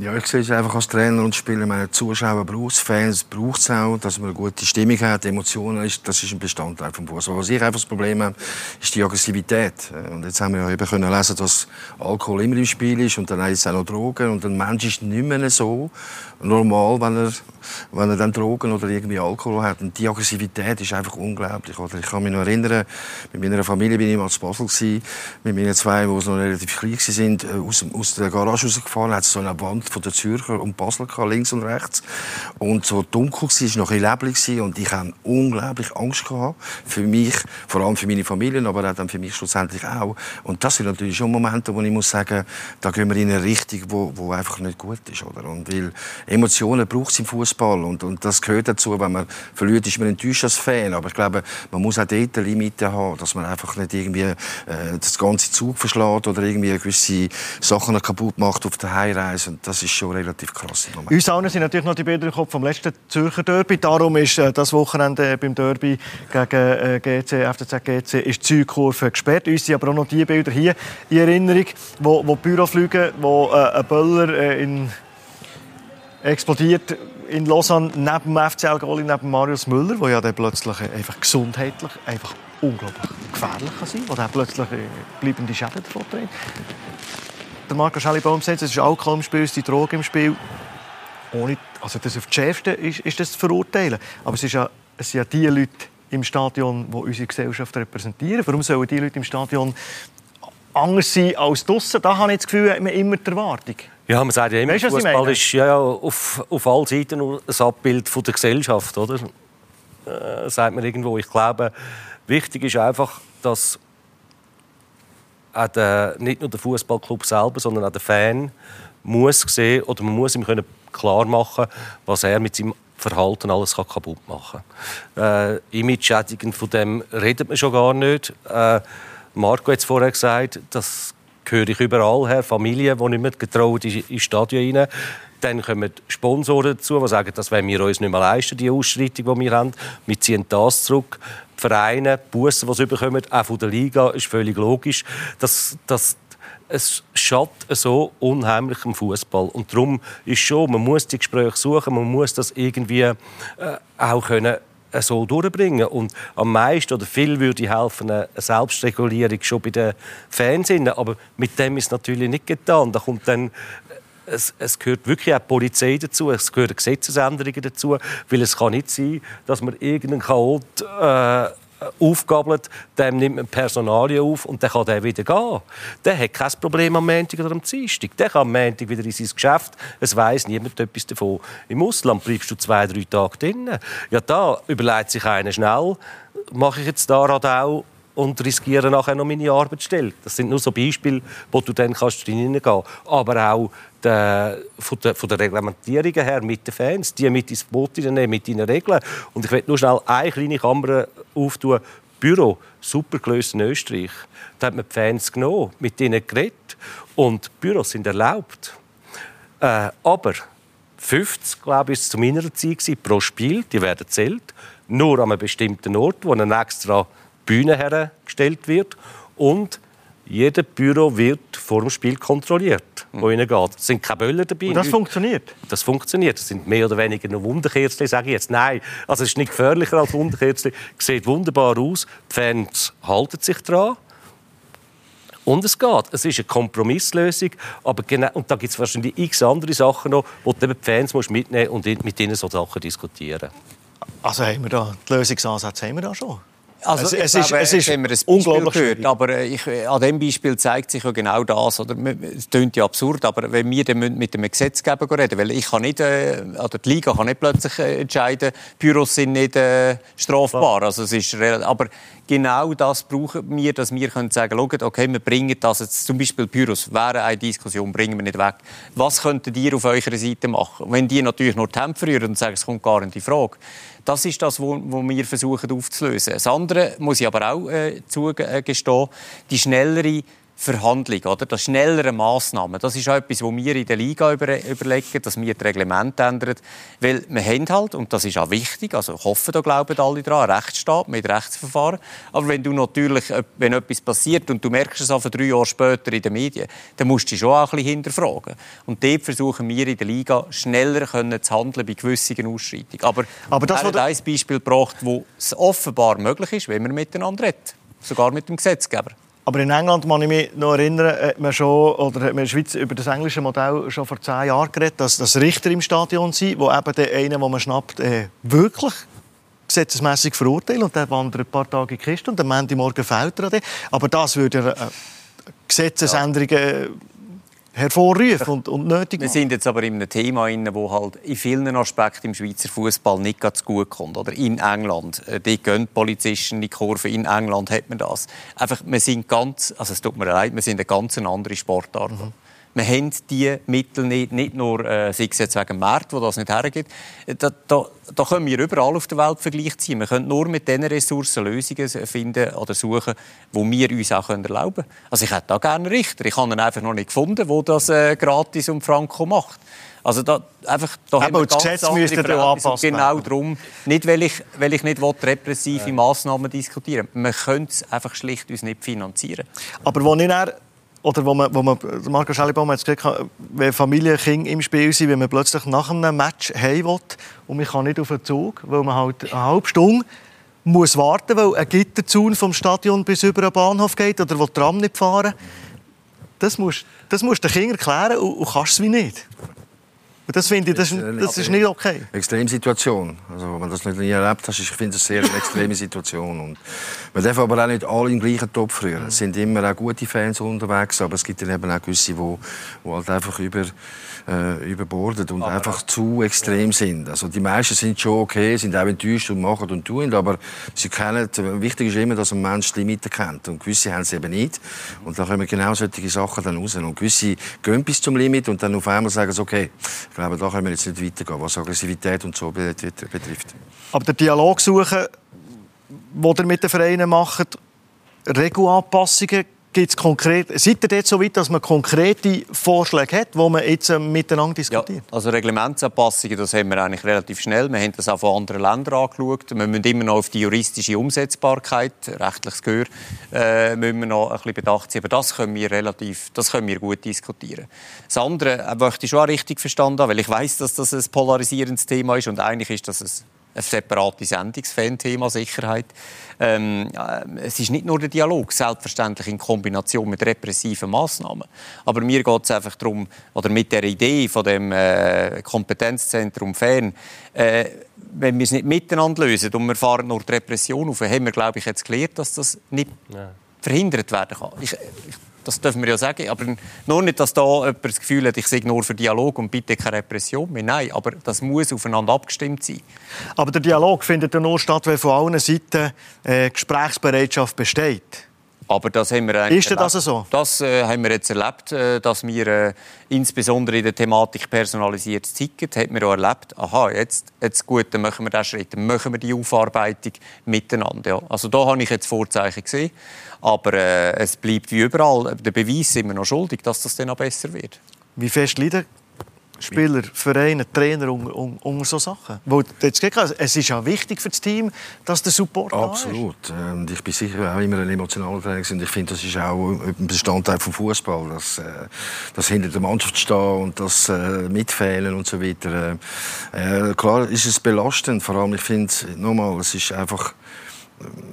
Ja, ich sehe es einfach als Trainer und Spieler. Meine Zuschauer braucht es, Fans braucht es auch, dass man eine gute Stimmung hat, Emotionen, ist, das ist ein Bestandteil vom Fußball. Was ich einfach das Problem habe, ist die Aggressivität. Und jetzt haben wir ja eben können lesen, dass Alkohol immer im Spiel ist und dann ist auch noch Drogen und ein Mensch ist nicht mehr so normal, wenn er, wenn er dann Drogen oder irgendwie Alkohol hat. Und die Aggressivität ist einfach unglaublich. Oder ich kann mich noch erinnern, mit meiner Familie bin ich mal zu Basel gewesen, mit meinen zwei, die noch relativ klein waren, aus, aus der Garage rausgefahren, hat so eine Wand von der Zürcher und Basel gehabt, links und rechts. Und so dunkel war, es noch ein leblich und ich hatte unglaublich Angst gehabt. Für mich, vor allem für meine Familie, aber auch dann für mich schlussendlich auch. Und das sind natürlich schon Momente, wo ich muss sagen, da gehen wir in eine Richtung, wo, wo einfach nicht gut ist, oder? Und weil Emotionen braucht es im Fußball und, und das gehört dazu. Wenn man verliert, ist man enttäuscht als Fan. Aber ich glaube, man muss auch dort Limite haben, dass man einfach nicht irgendwie äh, das ganze Zug verschlägt oder irgendwie gewisse Sachen kaputt macht auf der Heimreise. Und das ist schon relativ krass.
Uns allen sind natürlich noch die Bilder Kopf vom letzten Zürcher Derby. Darum ist äh, das Wochenende beim Derby gegen äh, GC, FCZ GC, ist die Südkurve gesperrt. Uns sind aber auch noch die Bilder hier in Erinnerung, wo, wo Büro fliegen, wo äh, ein Böller äh, in explodiert in Lausanne neben dem FCL Goli, neben Marius Müller, der ja dann plötzlich einfach gesundheitlich einfach unglaublich gefährlich kann sein kann, der plötzlich äh, bleibende Schäden davon trägt. Der Marco Schellibaum sagt, es ist Alkohol im Spiel, es ist die Droge im Spiel. Ohne, also das auf die Schärfste ist, ist das zu verurteilen. Aber es, ist ja, es sind ja die Leute im Stadion, die unsere Gesellschaft repräsentieren. Warum sollen die Leute im Stadion anders sein als draußen? Da habe ich das Gefühl, hat man immer die Erwartung.
Ja, man sagt ja immer, weißt, Fußball ist ja auf, auf allen Seiten ein Abbild von der Gesellschaft, oder? Äh, sagt man irgendwo. Ich glaube, wichtig ist einfach, dass der, nicht nur der Fußballclub selber, sondern auch der Fan muss sehen oder man muss ihm können klar machen, was er mit seinem Verhalten alles kann kaputt machen kann. Äh, Image-Schädigung von dem redet man schon gar nicht. Äh, Marco hat es vorher gesagt, das höre ich überall her. Familien, die nicht mehr getraut in ins Stadion rein. Dann kommen Sponsoren dazu, die sagen, das wollen wir uns nicht mehr leisten, die Ausschreitung, die wir haben. Wir ziehen das zurück. Die Vereine, die Bussen, die sie bekommen, auch von der Liga, ist völlig logisch. Das, das, es schadet so unheimlich im Fußball und darum ist schon, man muss die Gespräche suchen, man muss das irgendwie äh, auch können äh, so durchbringen. Und am meisten oder viel würde helfen eine Selbstregulierung schon bei den Fans. Aber mit dem ist natürlich nicht getan. Da kommt dann äh, es, es, gehört wirklich auch die Polizei dazu, es gehören Gesetzesänderungen dazu, weil es kann nicht sein, dass man irgendeinen Chaot äh, aufgabelt, dem nimmt man Personalien auf und dann kann der wieder gehen. Der hat kein Problem am Montag oder am Dienstag. Der kann am Montag wieder in sein Geschäft. Es weiß niemand etwas davon. Im Ausland bleibst du zwei, drei Tage drin. Ja, da überlegt sich einer schnell, mache ich jetzt da auch und riskiere nachher noch meine Arbeitsstelle. Das sind nur so Beispiele, wo du dann kannst reingehen kannst. Aber auch der, von, der, von der Reglementierung her mit den Fans, die mit ins Boot nehmen, mit ihren Regeln. Und ich will nur schnell eine kleine Kamera auftun. Büro, super gelöst in Österreich. Da hat man die Fans genommen, mit ihnen geredet. Und Büros sind erlaubt. Äh, aber 50, glaube ich, zu meiner Zeit pro Spiel, die werden zählt. Nur an einem bestimmten Ort, wo ein extra Bühne hergestellt wird und jedes Büro wird vor dem Spiel kontrolliert, wo mhm. geht. Es sind keine Böller dabei.
Und das funktioniert?
Das funktioniert. Das sind mehr oder weniger nur Wunderkerzen, sage ich jetzt. Nein, also es ist nicht gefährlicher als Wunderkerzen. Es sieht wunderbar aus. Die Fans halten sich daran. Und es geht. Es ist eine Kompromisslösung. Aber genau, und da gibt es wahrscheinlich x andere Sachen noch, wo du die Fans mitnehmen musst und mit ihnen so Sachen diskutieren.
Also haben wir da, die Lösungsansätze haben wir da schon?
Also, es, es, ist, es ist, haben wir ein unglaublich gehört, aber äh, ich, äh, an diesem Beispiel zeigt sich ja genau das. Oder? Es klingt ja absurd, aber wenn wir dann mit dem Gesetzgeber reden, weil ich kann nicht, äh, oder die Liga kann nicht plötzlich äh, entscheiden, Büros sind nicht äh, strafbar. Also es ist, aber genau das brauchen wir, dass wir können sagen können, okay, wir bringen das jetzt, zum Beispiel Büros wäre eine Diskussion, bringen wir nicht weg. Was könntet ihr auf eurer Seite machen? Wenn die natürlich nur die Hände und sagen, es kommt gar nicht in Frage. Das ist das, was wir versuchen aufzulösen. Das andere muss ich aber auch äh, zugestehen, die schnellere Verhandlung, oder? Das schnellere Massnahmen. Das ist auch etwas, was wir in der Liga über, überlegen, dass wir das Reglement ändern. Weil wir haben halt, und das ist auch wichtig, also ich hoffe, da glauben alle dran, Rechtsstaat mit Rechtsverfahren. Aber wenn du natürlich, wenn etwas passiert und du merkst es einfach drei Jahre später in den Medien, dann musst du dich schon auch ein bisschen hinterfragen. Und dort versuchen wir in der Liga schneller können zu handeln bei gewissen Ausschreitungen. Aber, Aber das er hat ein Beispiel gebracht, wo es offenbar möglich ist, wenn man miteinander redet. Sogar mit dem Gesetzgeber.
Aber in England, kann ich mich noch erinnern, hat man schon, oder hat man in der Schweiz über das englische Modell schon vor zehn Jahren geredet, dass, dass Richter im Stadion sind, wo eben der eine, den man schnappt, äh, wirklich gesetzesmässig verurteilen und dann wandert ein paar Tage in die Kiste und am Montagmorgen fällt er Aber das würde äh, Gesetzesänderungen ja hervorrufen und, und nötig
Wir sind jetzt aber in einem Thema das halt in vielen Aspekten im Schweizer Fußball nicht ganz gut kommt. Oder in England, äh, die gehen Polizisten die Kurve. In England hat man das. Einfach, wir sind ganz, also es tut mir leid, wir sind eine ganz andere Sportart. Mhm wir haben diese Mittel nicht, nicht nur, äh, sei es jetzt wegen dem Markt, wo das nicht hergeht. Da, da, da können wir überall auf der Welt Vergleich ziehen. Wir können nur mit diesen Ressourcen Lösungen finden oder suchen, die wir uns auch erlauben können. Also ich hätte da gerne einen Richter. Ich habe ihn einfach noch nicht gefunden, der das äh, gratis und franco macht. Also da, einfach, da
haben wir das Gesetz müsste da anpassen.
Genau darum. Nicht, weil ich, weil ich nicht will, repressive Massnahmen diskutieren Wir können es einfach schlicht uns nicht finanzieren.
Aber wo ich oder wo man, wo man Marco Schellibaum hat gesagt, wenn Familie Kinder im Spiel sind, wenn man plötzlich nach einem Match heim will und man kann nicht auf den Zug, weil man halt eine halbe Stunde muss warten, weil ein Gitterzaun vom Stadion bis über den Bahnhof geht oder wo die Tram nicht fahren. Das musst, das musst du den Kindern erklären und, und kannst es wie nicht. Und das finde ich, das, das ist nicht okay.
Extremsituation. Also, wenn du das nicht nie erlebt hast, ich finde das eine sehr extreme Situation. Und man darf aber auch nicht alle im gleichen Topf rühren. Es sind immer auch gute Fans unterwegs, aber es gibt dann eben auch gewisse, die, die halt einfach über äh, überbordet und aber einfach zu extrem sind. Also die meisten sind schon okay, sind auch enttäuscht und machen und tun, aber sie kennen, wichtig ist immer, dass ein Mensch die Limiten kennt und gewisse haben es eben nicht und da kommen genau solche Sachen dann raus und gewisse gehen bis zum Limit und dann auf einmal sagen sie, okay, glaube, da können wir jetzt nicht weitergehen, was Aggressivität und so betrifft.
Aber der Dialog suchen, den ihr mit den Vereinen macht, Regelanpassungen Gibt's konkret, seid ihr jetzt so weit, dass man konkrete Vorschläge hat, die man jetzt äh, miteinander diskutiert?
Ja, also Reglementsanpassungen, das haben wir eigentlich relativ schnell. Wir haben das auch von anderen Ländern angeschaut. Wir müssen immer noch auf die juristische Umsetzbarkeit, rechtliches Gehör, äh, müssen wir noch ein bisschen bedacht sein. Aber das können wir relativ, das können wir gut diskutieren. Das andere äh, möchte ich schon auch richtig verstanden haben, weil ich weiß, dass das ein polarisierendes Thema ist und eigentlich ist das ein ein separates Sendungsfan-Thema Sicherheit. Ähm, es ist nicht nur der Dialog, selbstverständlich in Kombination mit repressiven Maßnahmen. Aber mir geht es einfach darum, oder mit der Idee von dem äh, Kompetenzzentrum Fan, äh, wenn wir es nicht miteinander lösen und wir fahren nur die Repression auf, haben wir, glaube ich, jetzt gelernt, dass das nicht ja. verhindert werden kann. Ich, ich das dürfen wir ja sagen. Aber nur nicht, dass da jemand das Gefühl hat, ich sage nur für Dialog und bitte keine Repression mehr. Nein, aber das muss aufeinander abgestimmt sein.
Aber der Dialog findet ja nur statt, wenn von allen Seiten äh, Gesprächsbereitschaft besteht.
Aber das haben wir
Ist das so?
Das äh, haben wir jetzt erlebt, äh, dass wir äh, insbesondere in der Thematik personalisiertes Ticket haben wir auch erlebt. Aha, jetzt, jetzt gut, dann machen wir diesen Schritt, dann machen wir die Aufarbeitung miteinander. Ja. Also da habe ich jetzt Vorzeichen gesehen. Aber äh, es bleibt wie überall der Beweis immer noch schuldig, dass das dann auch besser wird.
Wie fest leiden Spieler, Vereine, Trainer unter, unter so Sachen? Weil, es ist ja wichtig für das Team, dass der Support
Absolut.
Da
ist. Und ich bin sicher auch immer ein emotionaler Trainer und ich finde, das ist auch ein Bestandteil vom Fußball, dass, äh, dass hinter der Mannschaft stehen und das äh, mitfehlen und so weiter. Äh, klar ist es belastend, vor allem ich finde, nochmal, es ist einfach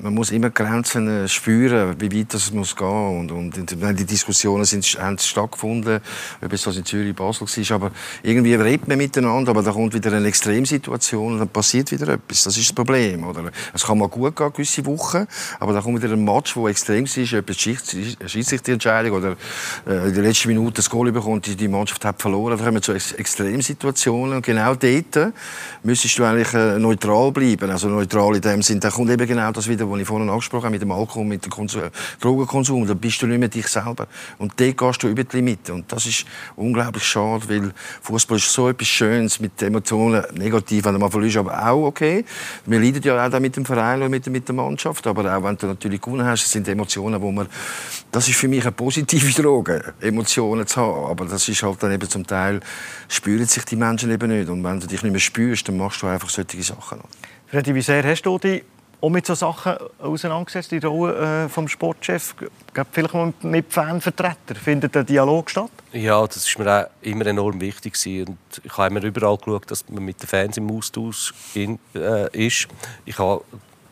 man muss immer Grenzen äh, spüren, wie weit das muss gehen und, und die Diskussionen sind, haben stattgefunden, ob es das in Zürich, Basel war, aber irgendwie redet man miteinander, aber da kommt wieder eine Extremsituation und dann passiert wieder etwas. Das ist das Problem, oder? Es kann mal gut gehen, gewisse Wochen, aber dann kommt wieder ein Match, der extrem ist, etwas Schiedsrichterentscheidung oder äh, in der letzten Minute das Goal bekommt, die, die Mannschaft hat verloren, dann kommen zu Extremsituationen und genau dort müsstest du eigentlich äh, neutral bleiben, also neutral in dem Sinn, da kommt eben genau das wieder, was ich vorhin angesprochen habe, mit dem Alkohol, mit dem Konsum, Drogenkonsum. Da bist du nicht mehr dich selber. Und dort gehst du über die Limite. Und das ist unglaublich schade, weil Fußball ist so etwas Schönes mit Emotionen, negativ, wenn du mal verlierst, aber auch okay. Wir leiden ja auch mit dem Verein und mit, mit der Mannschaft, aber auch wenn du natürlich gewonnen hast, sind Emotionen, wo man, das ist für mich eine positive [laughs] Droge, Emotionen zu haben. Aber das ist halt dann eben zum Teil, spüren sich die Menschen eben nicht. Und wenn du dich nicht mehr spürst, dann machst du einfach solche Sachen.
Freddy, wie sehr hast du dich auch mit solchen Sachen auseinandergesetzt, die Rolle äh, vom Sportchef? Vielleicht mal mit Fanvertretern. Findet der Dialog statt?
Ja, das ist mir auch immer enorm wichtig Und ich habe immer überall geschaut, dass man mit den Fans im Austausch in, äh, ist. Ich habe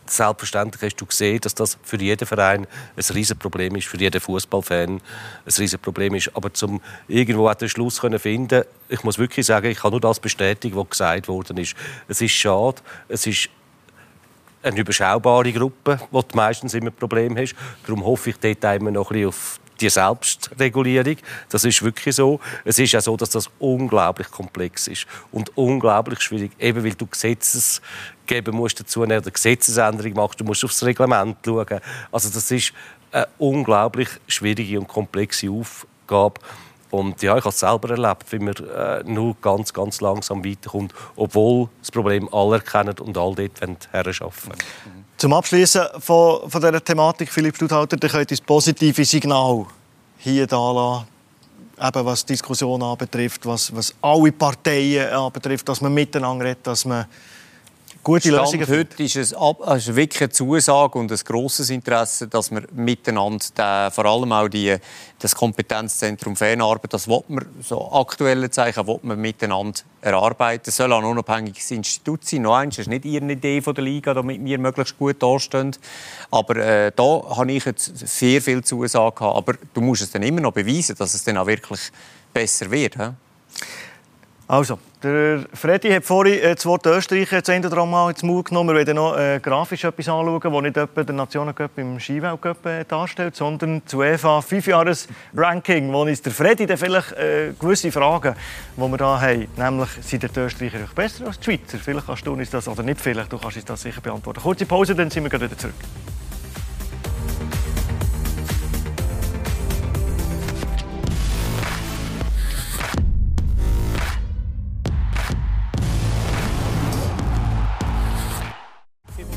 selbstverständlich hast du gesehen, dass das für jeden Verein ein Riesenproblem ist, für jeden Fußballfan ein Riesenproblem ist. Aber zum irgendwo den Schluss können finden, ich muss wirklich sagen, ich kann nur das bestätigen, was gesagt worden ist. Es ist schade, es ist eine überschaubare Gruppe, wo du meistens immer Probleme hast. Darum hoffe ich dort immer noch ein bisschen auf die Selbstregulierung. Das ist wirklich so. Es ist ja so, dass das unglaublich komplex ist und unglaublich schwierig, eben weil du Gesetzes geben musst dazu, eine Gesetzesänderung machst, du musst aufs Reglement schauen. Also das ist eine unglaublich schwierige und komplexe Aufgabe. Und ja, ich habe es selber erlebt, wie man äh, nur ganz, ganz langsam weiterkommt, obwohl das Problem alle erkennen und all dort herarbeiten
Zum Abschließen von, von dieser Thematik, Philipp Studhalter, ihr könnt das positive Signal hier da lassen, eben was die Diskussion anbetrifft, was, was alle Parteien anbetrifft, dass man miteinander redet, dass man gute
Stand
Lösungen
heute ist es wirklich eine Zusage und ein grosses Interesse, dass wir miteinander den, vor allem auch die, das Kompetenzzentrum Fernarbeit, das will man, so aktuelle Zeichen, will man miteinander erarbeiten. Es soll ein unabhängiges Institut sein. Noch eins, das ist nicht Ihre Idee von der Liga, damit wir möglichst gut dastehen. Aber äh, da habe ich jetzt sehr viel Zusage gehabt. Aber du musst es dann immer noch beweisen, dass es dann auch wirklich besser wird. He?
Also, der Freddy hat vorhin äh, das Wort Österreich jetzt oder mal ins Mund genommen. Wir werden noch äh, grafisch etwas anschauen, das nicht etwa der Nationencup im Skiweltcup äh, darstellt, sondern zu EFA 5-Jahres-Ranking, wo uns der Freddy dann vielleicht äh, gewisse Fragen, die wir hier haben, nämlich sind die Österreicher besser als die Schweizer? Vielleicht kannst du uns das, oder nicht vielleicht, du kannst uns das sicher beantworten. Kurze Pause, dann sind wir wieder zurück.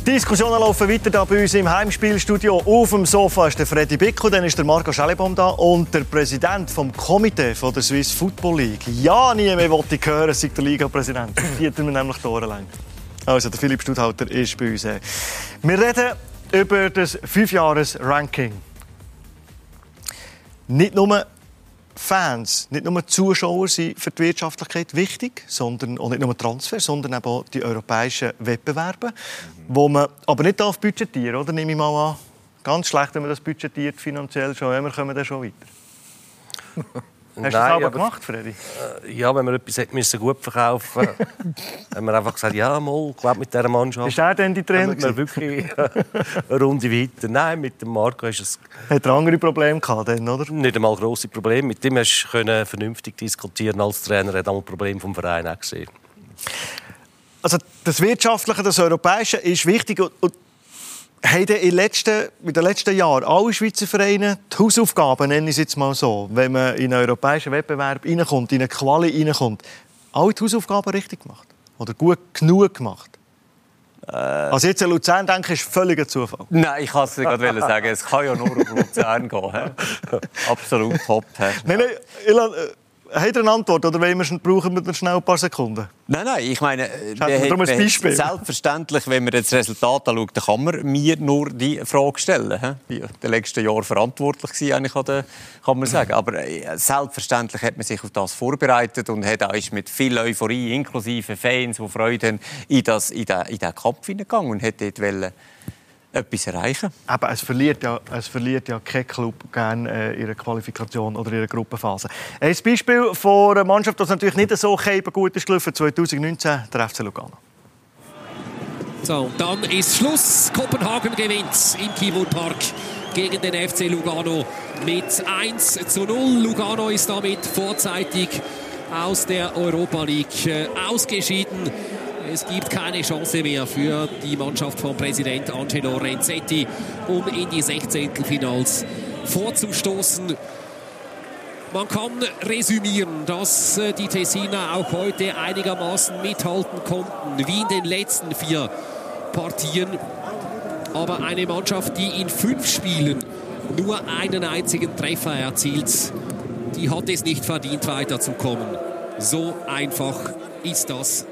Die Diskussionen laufen weiter da bei uns im Heimspielstudio. Auf dem Sofa ist der Freddy Bickel, dann ist der Marco Schellebaum da und der Präsident vom Komitee von der Swiss Football League. Ja, nie mehr wollte ich hören, sagt der Liga-Präsident. Die hat mir nämlich die Ohren lang. Also, der Philipp Studhalter ist bei uns. Wir reden über das Fünfjahres-Ranking. Nicht nur Fans, nicht nur Zuschauer sind für die Wirtschaftlichkeit wichtig, sondern auch nicht nur Transfer, sondern auch die europäischen Wettbewerbe, mhm. wo man aber nicht darf budgetieren, oder nehme ich mal an. Ganz schlecht, wenn man das budgetiert finanziell schon, wir kommen dann schon weiter. [laughs] Hast du das aber gemacht, Freddy?
Äh, ja, wenn wir etwas hätte müssen gut verkaufen [laughs] haben wir einfach gesagt, ja, mal, glaube mit dieser Mannschaft.
Ist er denn die Trainer?
Wir wirklich [laughs] eine Runde weiter. Nein, mit dem Marco ist es...
Hat er andere Probleme gehabt, denn, oder?
Nicht einmal grosse Probleme. Mit dem hast du vernünftig diskutieren als Trainer. Er hat auch ein Problem vom Verein auch gesehen.
Also das Wirtschaftliche, das Europäische ist wichtig. Und haben in, den letzten, in den letzten Jahren alle Schweizer Vereine die Hausaufgaben, nenne ich es jetzt mal so, wenn man in einen europäischen Wettbewerb reinkommt, in eine Quali reinkommt, alle die Hausaufgaben richtig gemacht? Oder gut genug gemacht? Äh, also jetzt an Luzern denke ich, ist völliger Zufall.
Nein, ich kann es gerade sagen. Es kann ja nur um Luzern gehen. [laughs] Absolut top.
Nein, nein, Äh, hat er eine Antwort oder wir, brauchen wir schnell ein paar Sekunden?
Nein, nein, ich meine, Beispiel. selbstverständlich, wenn man das Resultat anschaut, dann kann man mir nur die Frage stellen. Ich war in letzten Jahren verantwortlich, eigentlich, kann man sagen. Aber äh, selbstverständlich hat man sich auf das vorbereitet und hat auch mit viel Euphorie, inklusive Fans, die Freude haben, in, das, in, den, in den Kampf hineingegangen und hat dort wollen, etwas erreichen.
Aber es verliert ja, es verliert ja kein Club gerne äh, ihre Qualifikation oder ihre Gruppenphase. Ein Beispiel von einer Mannschaft, die natürlich nicht so gut ist gelaufen, 2019, der FC Lugano.
So, und dann ist Schluss. Kopenhagen gewinnt im Keyboard Park gegen den FC Lugano mit 1 zu 0. Lugano ist damit vorzeitig aus der Europa League äh, ausgeschieden. Es gibt keine Chance mehr für die Mannschaft von Präsident Angelo Renzetti, um in die 16. Finals vorzustoßen. Man kann resümieren, dass äh, die Tessiner auch heute einigermaßen mithalten konnten, wie in den letzten vier Partien. Aber eine Mannschaft, die in fünf Spielen nur einen einzigen Treffer erzielt, die hat es nicht verdient, weiterzukommen. So einfach ist das.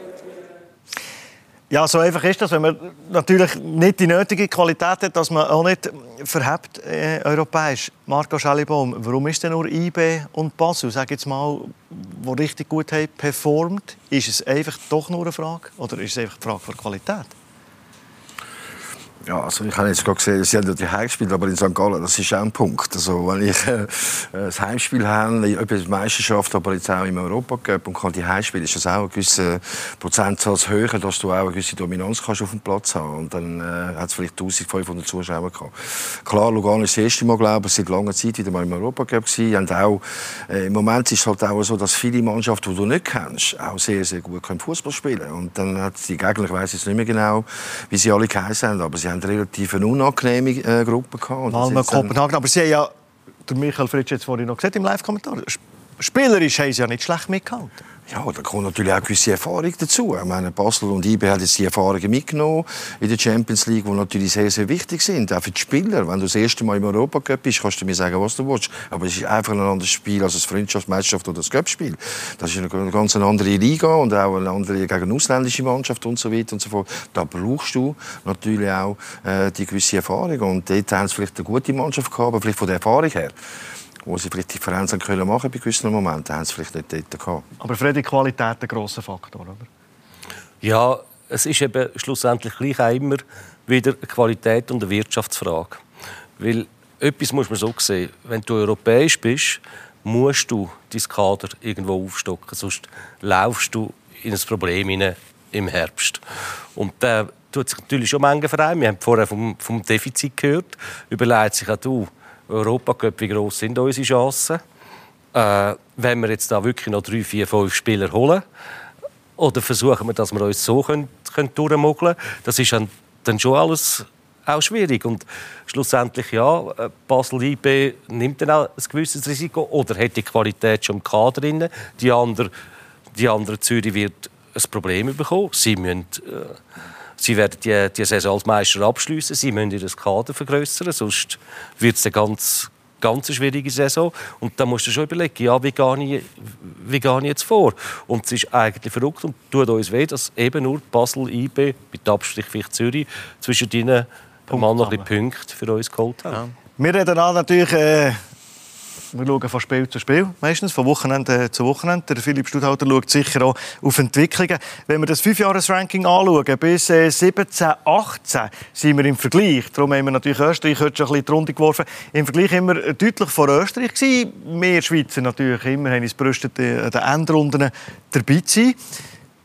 Ja, so einfach ist das, wenn man natürlich nicht die nötige Qualität hat, dass man auch nicht verhebt äh, europäisch. Marco Schellibaum, warum ist denn nur IB und Basel, sag jetzt mal, die richtig gut haben performt? Ist es einfach doch nur eine Frage oder ist es einfach eine Frage der Qualität?
Ja, also ich habe jetzt gerade gesehen, sie haben ja die Heimspiele, aber in St. Gallen, das ist auch ein Punkt. Also wenn ich äh, ein Heimspiel habe, etwas Meisterschaft, aber jetzt auch im Europacup und kann die Heimspiele, ist das auch ein gewisser Prozentsatz höher, dass du auch eine gewisse Dominanz kannst auf dem Platz haben Und dann äh, hat es vielleicht 1500 Zuschauer gehabt. Klar, Lugano ist das erste Mal, glaube ich, seit langer Zeit wieder mal im Europacup gewesen. Und auch, äh, Im Moment ist es halt auch so, dass viele Mannschaften, die du nicht kennst, auch sehr, sehr gut Fußball spielen können. Und dann hat die Gegner, ich weiß jetzt nicht mehr genau, wie sie alle geheißen haben, aber sie haben relativ eine unangenehme äh, Gruppe gehabt.
Malmö, Kopenhagen, aber sie haben ja, der Michael Fritsch jetzt vorhin noch gesagt im Live-Kommentar, spielerisch haben sie ja nicht schlecht mitgehalten.
Ja, da kommt natürlich auch gewisse Erfahrung dazu. Ich meine, Basel und IB haben jetzt die Erfahrungen mitgenommen in der Champions League, die natürlich sehr, sehr wichtig sind, auch für die Spieler. Wenn du das erste Mal im Europacup bist, kannst du mir sagen, was du willst. Aber es ist einfach ein anderes Spiel als das Freundschaftsmeisterschaft oder das Cup-Spiel. Das ist eine ganz andere Liga und auch eine andere gegen eine ausländische Mannschaft und so weiter und so fort. Da brauchst du natürlich auch äh, die gewisse Erfahrung. Und dort haben sie vielleicht eine gute Mannschaft gehabt, aber vielleicht von der Erfahrung her wo sie vielleicht Differenzen können machen bei gewissen Momenten, haben sie vielleicht nicht dort gehabt.
Aber für die Qualität ein grosser Faktor, oder?
Ja, es ist eben schlussendlich gleich auch immer wieder eine Qualität und eine Wirtschaftsfrage. Weil etwas muss man so sehen, wenn du europäisch bist, musst du dein Kader irgendwo aufstocken, sonst laufst du in ein Problem hinein im Herbst. Und da tut sich natürlich schon manche Vereine, wir haben vorher vom, vom Defizit gehört, überlegt sich auch du, Europacup, wie groß sind unsere Chancen? Äh, wenn wir jetzt da wirklich noch drei, vier, fünf Spieler holen, oder versuchen wir, dass wir uns so können, können durchmogeln können? Das ist dann schon alles auch schwierig. Und schlussendlich, ja, äh, Basel IB nimmt dann auch ein gewisses Risiko oder hat die Qualität schon im Kader drin. Die andere, die andere Zürich wird ein Problem bekommen. Sie müssen... Äh, Sie werden die, die Saison als Meister abschließen. Sie müssen ihr Kader vergrößern, sonst wird es eine ganz, ganz schwierige Saison. Und da musst du schon überlegen, ja, wie gehe ich, wie gehe ich jetzt vor? Und es ist eigentlich verrückt und tut uns weh, dass eben nur Basel, IB, mit Abstrich vielleicht Zürich, zwischen ihnen mal noch ein Punkte für uns geholt haben. Ja.
Wir reden auch natürlich äh, wir schauen von Spiel zu Spiel, meistens, von Wochenende zu Wochenende. Der Philipp Studhalter schaut sicher auch auf Entwicklungen. Wenn wir das Fünfjahres-Ranking anschauen, bis äh, 17, 18 sind wir im Vergleich. Darum haben wir natürlich Österreich heute schon ein bisschen die Runde geworfen. Im Vergleich immer deutlich vor Österreich gewesen. Wir Schweizer natürlich immer haben uns brüstet, an den Endrunden dabei zu sein.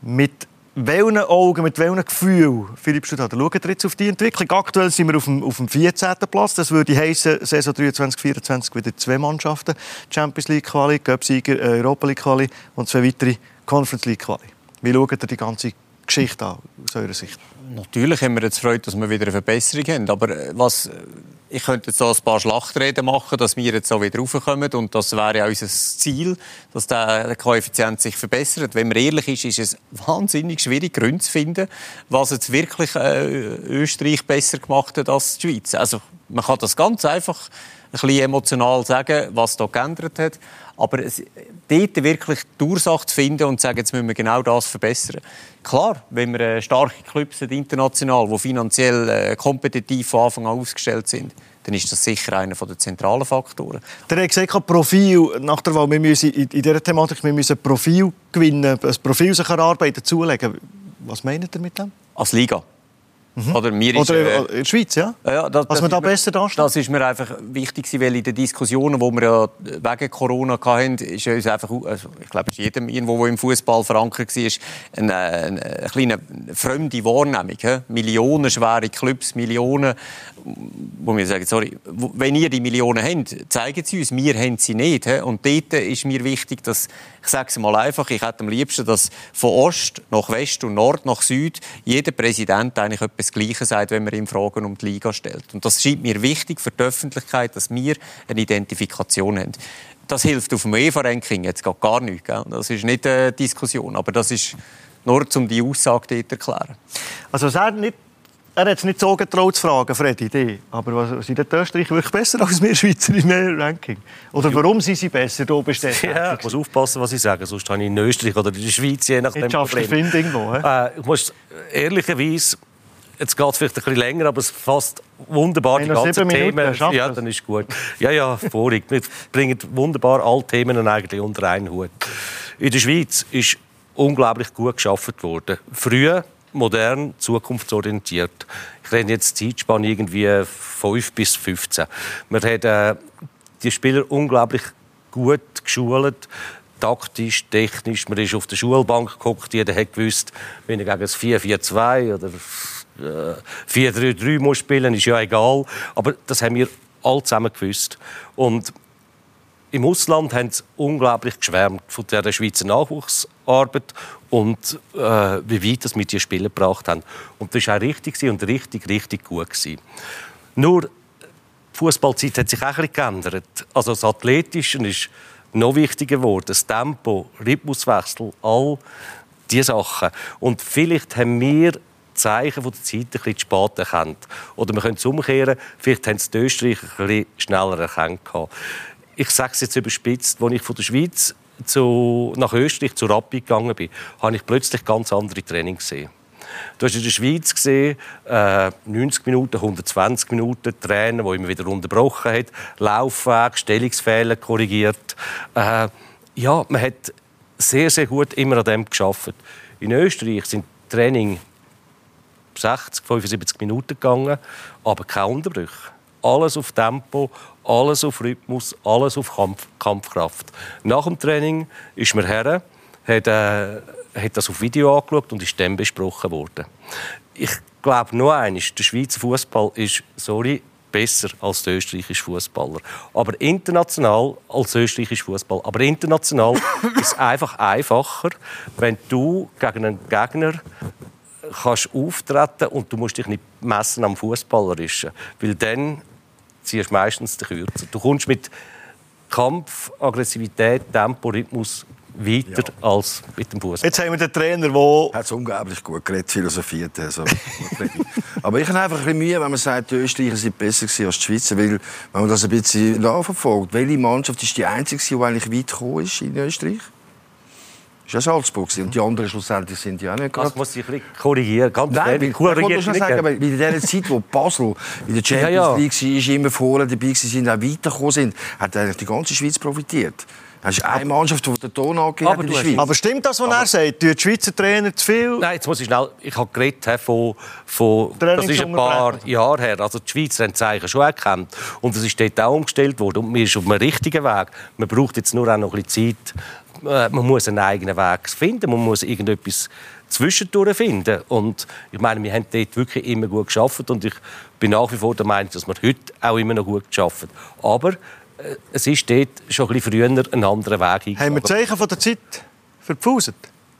Mit welchen Augen, mit welchen Gefühl, Philipp Studhader, schaut jetzt auf die Entwicklung? Aktuell sind wir auf dem, auf dem 14. Platz. Das würde heißen, Saison 23, 24 wieder zwei Mannschaften. Champions League Quali, Cup-Sieger, äh, Europa League Quali und zwei weitere Conference League Quali. Wie schaut ihr die ganze Geschichte an, aus eurer Sicht?
Natürlich haben wir jetzt Freude, dass wir wieder eine Verbesserung haben. Aber äh, was, ich könnte jetzt so ein paar Schlachtreden machen, dass wir jetzt so wieder raufkommen. Und das wäre ja unser Ziel, dass der Koeffizient sich verbessert. Wenn man ehrlich ist, ist es wahnsinnig schwierig, Gründe zu finden, was jetzt wirklich äh, Österreich besser gemacht hat als die Schweiz. Also, man kann das ganz einfach ein bisschen emotional sagen, was da geändert hat. Aber es, dort wirklich die Ursache zu finden und zu sagen, jetzt müssen wir genau das verbessern. Klar, wenn wir äh, starke Clubs sind, international, die finanziell äh, kompetitiv von Anfang an ausgestellt sind, dann ist das sicher einer der zentralen Faktoren.
Der hat gesagt, Profil nach der Wahl, wir müssen in dieser Thematik wir müssen Profil gewinnen, ein Profil sich erarbeiten, zulegen. Was meint ihr mit dem?
Als Liga. Mhm. Oder, mir
ist, Oder in der Schweiz, ja?
ja das,
Was man da besser dasteht?
Das ist mir einfach wichtig, weil in den Diskussionen, die wir ja wegen Corona hatten, ist uns einfach, also ich glaube, es ist jedem irgendwo, der im Fußball verankert war, eine, eine, eine kleine fremde Wahrnehmung. He? Millionenschwere Clubs, Millionen, wo wir sagen, sorry, wenn ihr die Millionen habt, zeigen sie uns, wir haben sie nicht. Und dort ist mir wichtig, dass, ich sage es mal einfach, ich hätte am liebsten, dass von Ost nach West und Nord nach Süd jeder Präsident eigentlich etwas das Gleiche sagt, wenn man ihm Fragen um die Liga stellt. Und das scheint mir wichtig für die Öffentlichkeit, dass wir eine Identifikation haben. Das hilft auf dem EVA-Ranking jetzt gar nicht. Gell? Das ist nicht eine Diskussion, aber das ist nur, um die Aussage dort zu erklären.
Also es nicht er hat es nicht so getraut zu fragen, Freddy, die. aber was, sind die Österreicher wirklich besser als wir Schweizer im Ranking? Oder warum sind sie besser? Da besteht [laughs]
ja, ich muss aufpassen, was ich sage, sonst habe ich in Österreich oder in der Schweiz je nach dem
Problem. irgendwo,
äh, ich muss ehrlicherweise Jetzt geht es vielleicht ein bisschen länger, aber es fasst wunderbar die ganzen Themen. Ja, dann ist gut. Ja, ja, vorig. Wir bringen wunderbar alle Themen eigentlich unter einen Hut. In der Schweiz ist unglaublich gut geschafft worden. Früher modern, zukunftsorientiert. Ich rede jetzt Zeitspanne irgendwie 5 bis 15. Wir haben äh, die Spieler unglaublich gut geschult, taktisch, technisch. Man ist auf der Schulbank geguckt, jeder hat gewusst, wenn er gegen das 4-4-2 oder 4-3-3 äh, muss spielen, ist ja egal. Aber das haben wir alle zusammen gewusst. Und im Ausland haben sie unglaublich geschwärmt von der Schweizer Nachwuchsarbeit und äh, wie weit das mit den Spielen gebracht haben. Und das war auch richtig und richtig, richtig gut. Gewesen. Nur, die Fußballzeit hat sich auch ein geändert. Also das Athletische ist noch wichtiger geworden. Das Tempo, Rhythmuswechsel, all diese Sachen. Und vielleicht haben wir Zeichen von der Zeit ein bisschen zu spät erkannt. Oder wir können es umkehren, vielleicht haben es die Österreicher ein bisschen schneller erkannt. Ich sage es jetzt überspitzt, als ich von der Schweiz zu, nach Österreich zur Rapid gegangen bin, habe ich plötzlich ganz andere Training gesehen. Du hast in der Schweiz gesehen, äh, 90 Minuten, 120 Minuten Trainer, wo immer wieder unterbrochen hat, Laufweg, Stellungsfehler korrigiert. Äh, ja, man hat sehr, sehr gut immer an dem geschafft. In Österreich sind Training 60, 75 Minuten gegangen, aber keine Unterbrüche. Alles auf Tempo, alles auf Rhythmus, alles auf Kampf, Kampfkraft. Nach dem Training ist mir her, hat, äh, hat das auf Video angeschaut und ist dann besprochen worden. Ich glaube nur eines, der Schweizer Fußball ist, sorry, besser als der österreichische Fußballer. Aber international als österreichische Fußball. Aber international [coughs] ist es einfach einfacher, wenn du gegen einen Gegner kannst auftreten und du musst dich nicht messen am Fußballerischen, weil dann ziehst du meistens den Kürzer. Du kommst mit Kampf, Aggressivität, Tempo, Rhythmus weiter ja. als mit dem Fußball.
Jetzt haben wir den Trainer, der...
Hat es unglaublich gut geredet, philosophiert. Also. Aber ich habe einfach ein bisschen Mühe, wenn man sagt, die Österreicher sind besser als die Schweizer, weil, wenn man das ein bisschen nachverfolgt, welche Mannschaft ist die einzige, die eigentlich weit gekommen ist in Österreich? Das war Salzburg. Und die anderen schlussendlich sind ja auch nicht
Das muss ich korrigieren. Ganz
Nein, ich wollte schon sagen, aber in dieser Zeit, wo Basel in der Champions ja, ja. League war, immer vorne dabei sind, auch weitergekommen sind, hat eigentlich die ganze Schweiz profitiert. Das ist eine Mannschaft, die den Ton angegeben
aber, hat aber stimmt das, was aber, er sagt? Die Schweizer Trainer zu viel?
Nein, jetzt muss ich schnell... Ich habe geredet von... von das ist ein paar Jahre her. Also die Schweizer haben Zeichen schon erkannt. Und es ist dort auch umgestellt worden. Und man ist auf dem richtigen Weg. Man braucht jetzt nur auch noch ein bisschen Zeit, man muss einen eigenen Weg finden, man muss irgendetwas zwischendurch finden. Und ich meine, wir haben dort wirklich immer gut geschafft und ich bin nach wie vor der Meinung, dass wir heute auch immer noch gut geschafft Aber äh, es ist dort schon ein bisschen früher ein anderer Weg
Haben wir Zeichen von der Zeit verpfuset?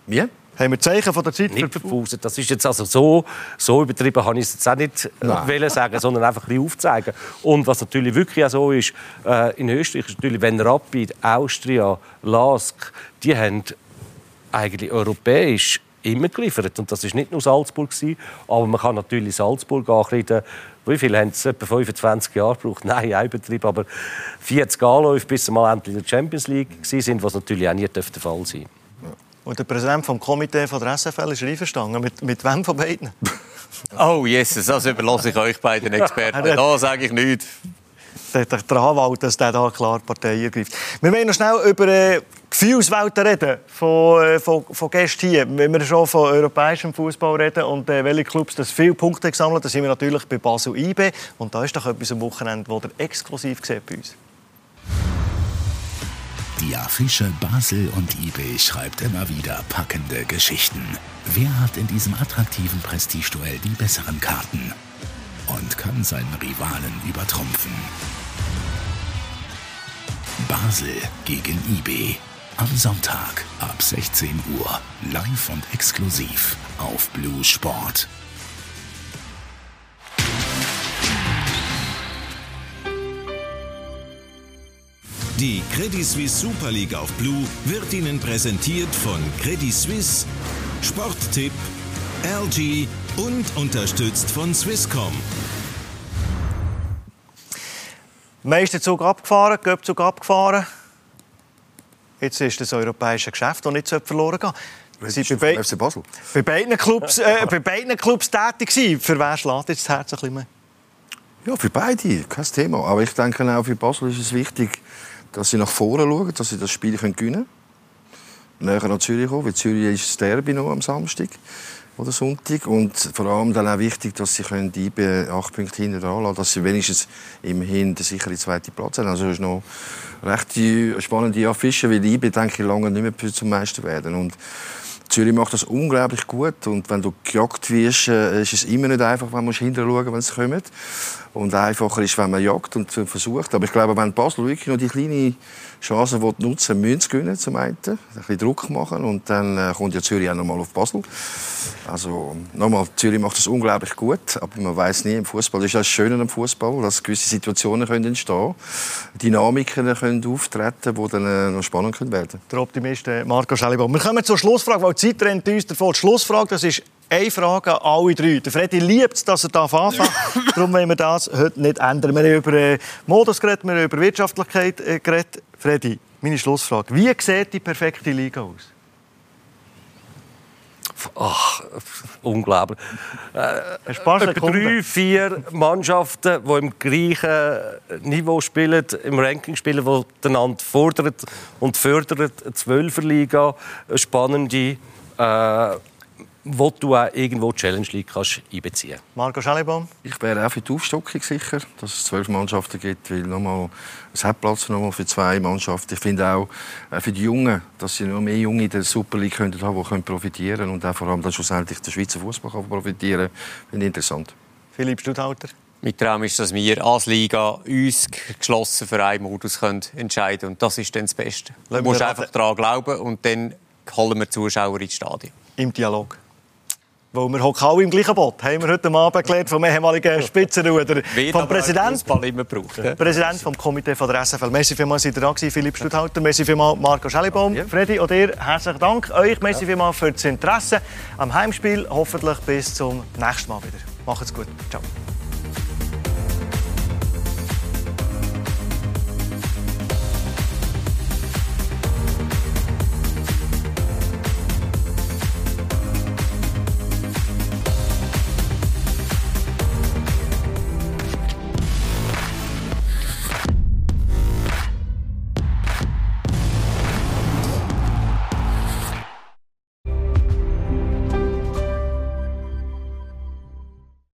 Wie?
Haben wir Zeichen von der Zeit
nicht verpfuset. Das ist jetzt also so, so übertrieben, habe ich es jetzt auch nicht äh, wollen sagen, sondern einfach ein bisschen aufzeigen. Und was natürlich wirklich auch so ist, äh, in Österreich ist natürlich, wenn Rapid, Austria, Lask, die haben eigentlich europäisch immer geliefert. Und das war nicht nur Salzburg. Gewesen, aber man kann natürlich Salzburg ankreiden. Wie viele haben es? Etwa 25 Jahre gebraucht? [laughs] Nein, ein Betrieb. Aber 40 Anläufe, bis sie mal endlich in der Champions League waren, was natürlich auch nicht der Fall sein
und der Präsident des Komitees von der SFL ist einverstanden. Mit, mit wem von beiden? [laughs]
oh, Jesus, das überlasse ich euch beiden Experten. [laughs] da sage ich nichts.
der, der, der Anwalt, dass der da klar Partei ergreift. Wir wollen noch schnell über äh, Gefühlswelten reden von, äh, von, von Gästen hier. Wenn wir schon von europäischem Fußball reden und äh, welche Clubs das viele Punkte gesammelt dann sind wir natürlich bei Basel IB. Und da ist doch etwas am Wochenende, das ihr exklusiv seht bei uns.
Die Affische Basel und IB schreibt immer wieder packende Geschichten. Wer hat in diesem attraktiven Prestigeduell die besseren Karten und kann seinen Rivalen übertrumpfen? Basel gegen IB. Am Sonntag ab 16 Uhr. Live und exklusiv auf Blue Sport.
Die Credit Suisse Super League auf Blue wird Ihnen präsentiert von Credit Suisse, Sporttipp, LG und unterstützt von Swisscom.
Meisterzug abgefahren, Göpzug abgefahren. Jetzt ist das europäische Geschäft, das nicht verloren gehen
Sie sind bei, FC Basel.
bei beiden Clubs, äh, [laughs] bei beiden Clubs tätig gewesen. Für wen schlägt jetzt das Herz ein bisschen mehr?
Ja, für beide, kein Thema. Aber ich denke auch für Basel ist es wichtig, dass sie nach vorne schauen, dass sie das Spiel gewinnen können. Näher nach Zürich kommen, weil Zürich ist das Derby noch am Samstag oder Sonntag. Und vor allem dann auch wichtig, dass sie können die acht Punkte hinten dran lassen, dass sie wenigstens immerhin den sicheren zweiten Platz haben. Also es ist noch recht spannende Affische, weil die IB, denke ich, lange nicht mehr zum Meister werden. Und Zürich macht das unglaublich gut und wenn du gejagt wirst, äh, ist es immer nicht einfach, wenn man hinterher schauen, wenn sie kommen. Und einfacher ist, wenn man jagt und versucht. Aber ich glaube, wenn Basel wirklich noch die kleine Chance will nutzen müssen sie gewinnen zum einen, ein bisschen Druck machen und dann äh, kommt ja Zürich auch noch mal auf Basel. Also nochmal, Zürich macht das unglaublich gut, aber man weiß nie im Fußball. Das ist das Schöne am Fußball, dass gewisse Situationen können entstehen, Dynamiken können auftreten, die dann äh, noch spannend können werden.
Der Optimist äh, Marco Schellibaum. Wir kommen zur Schlussfrage, weil die Zeit rennt uns davon. Die Schlussfrage, das ist eine Frage an alle drei. Der Freddy liebt es, dass er da anfängt. Darum wollen wir das heute nicht ändern. Wir haben über äh, Modus geredet, wir haben über Wirtschaftlichkeit äh, geredet. Freddy, meine Schlussfrage. Wie sieht die perfekte Liga aus?
Ach, unglaublich. Etwa
Sekunden.
drei, vier Mannschaften, die im gleichen Niveau spielen, im Ranking spielen, die einander fordern und fördern. Eine Zwölferliga, eine spannende, äh, wo du auch irgendwo die Challenge League kannst einbeziehen
Marco Schellibaum?
Ich wäre auch für die Aufstockung sicher, dass es zwölf Mannschaften gibt, weil nochmal, es hat Platz nochmal für zwei Mannschaften. Ich finde auch äh, für die Jungen, dass sie noch mehr Junge in der Super League können haben, die können profitieren und auch vor allem dann schlussendlich der Schweizer Fußball kann profitieren. Finde ich interessant.
Philipp Studhalter?
Mein Traum ist, dass wir als Liga uns geschlossen für einen Modus können entscheiden können. Und das ist dann das Beste. Du musst einfach daran glauben und dann holen wir Zuschauer ins Stadion.
Im Dialog. Weil wir hocken alle im gleichen Boot. Haben wir heute Abend gelernt vom ehemaligen [laughs] Spitzenruder, vom Präsidenten.
Immer gebraucht. ja.
Präsident vom Komitee von der SFL. Merci vielmals, dass ihr da Philipp Studhalter. Merci vielmals, Marco Schellibaum. Freddy und dir, herzlichen Dank. Euch merci vielmals für das Interesse am Heimspiel. Hoffentlich bis zum nächsten Mal wieder. Macht's gut. Ciao.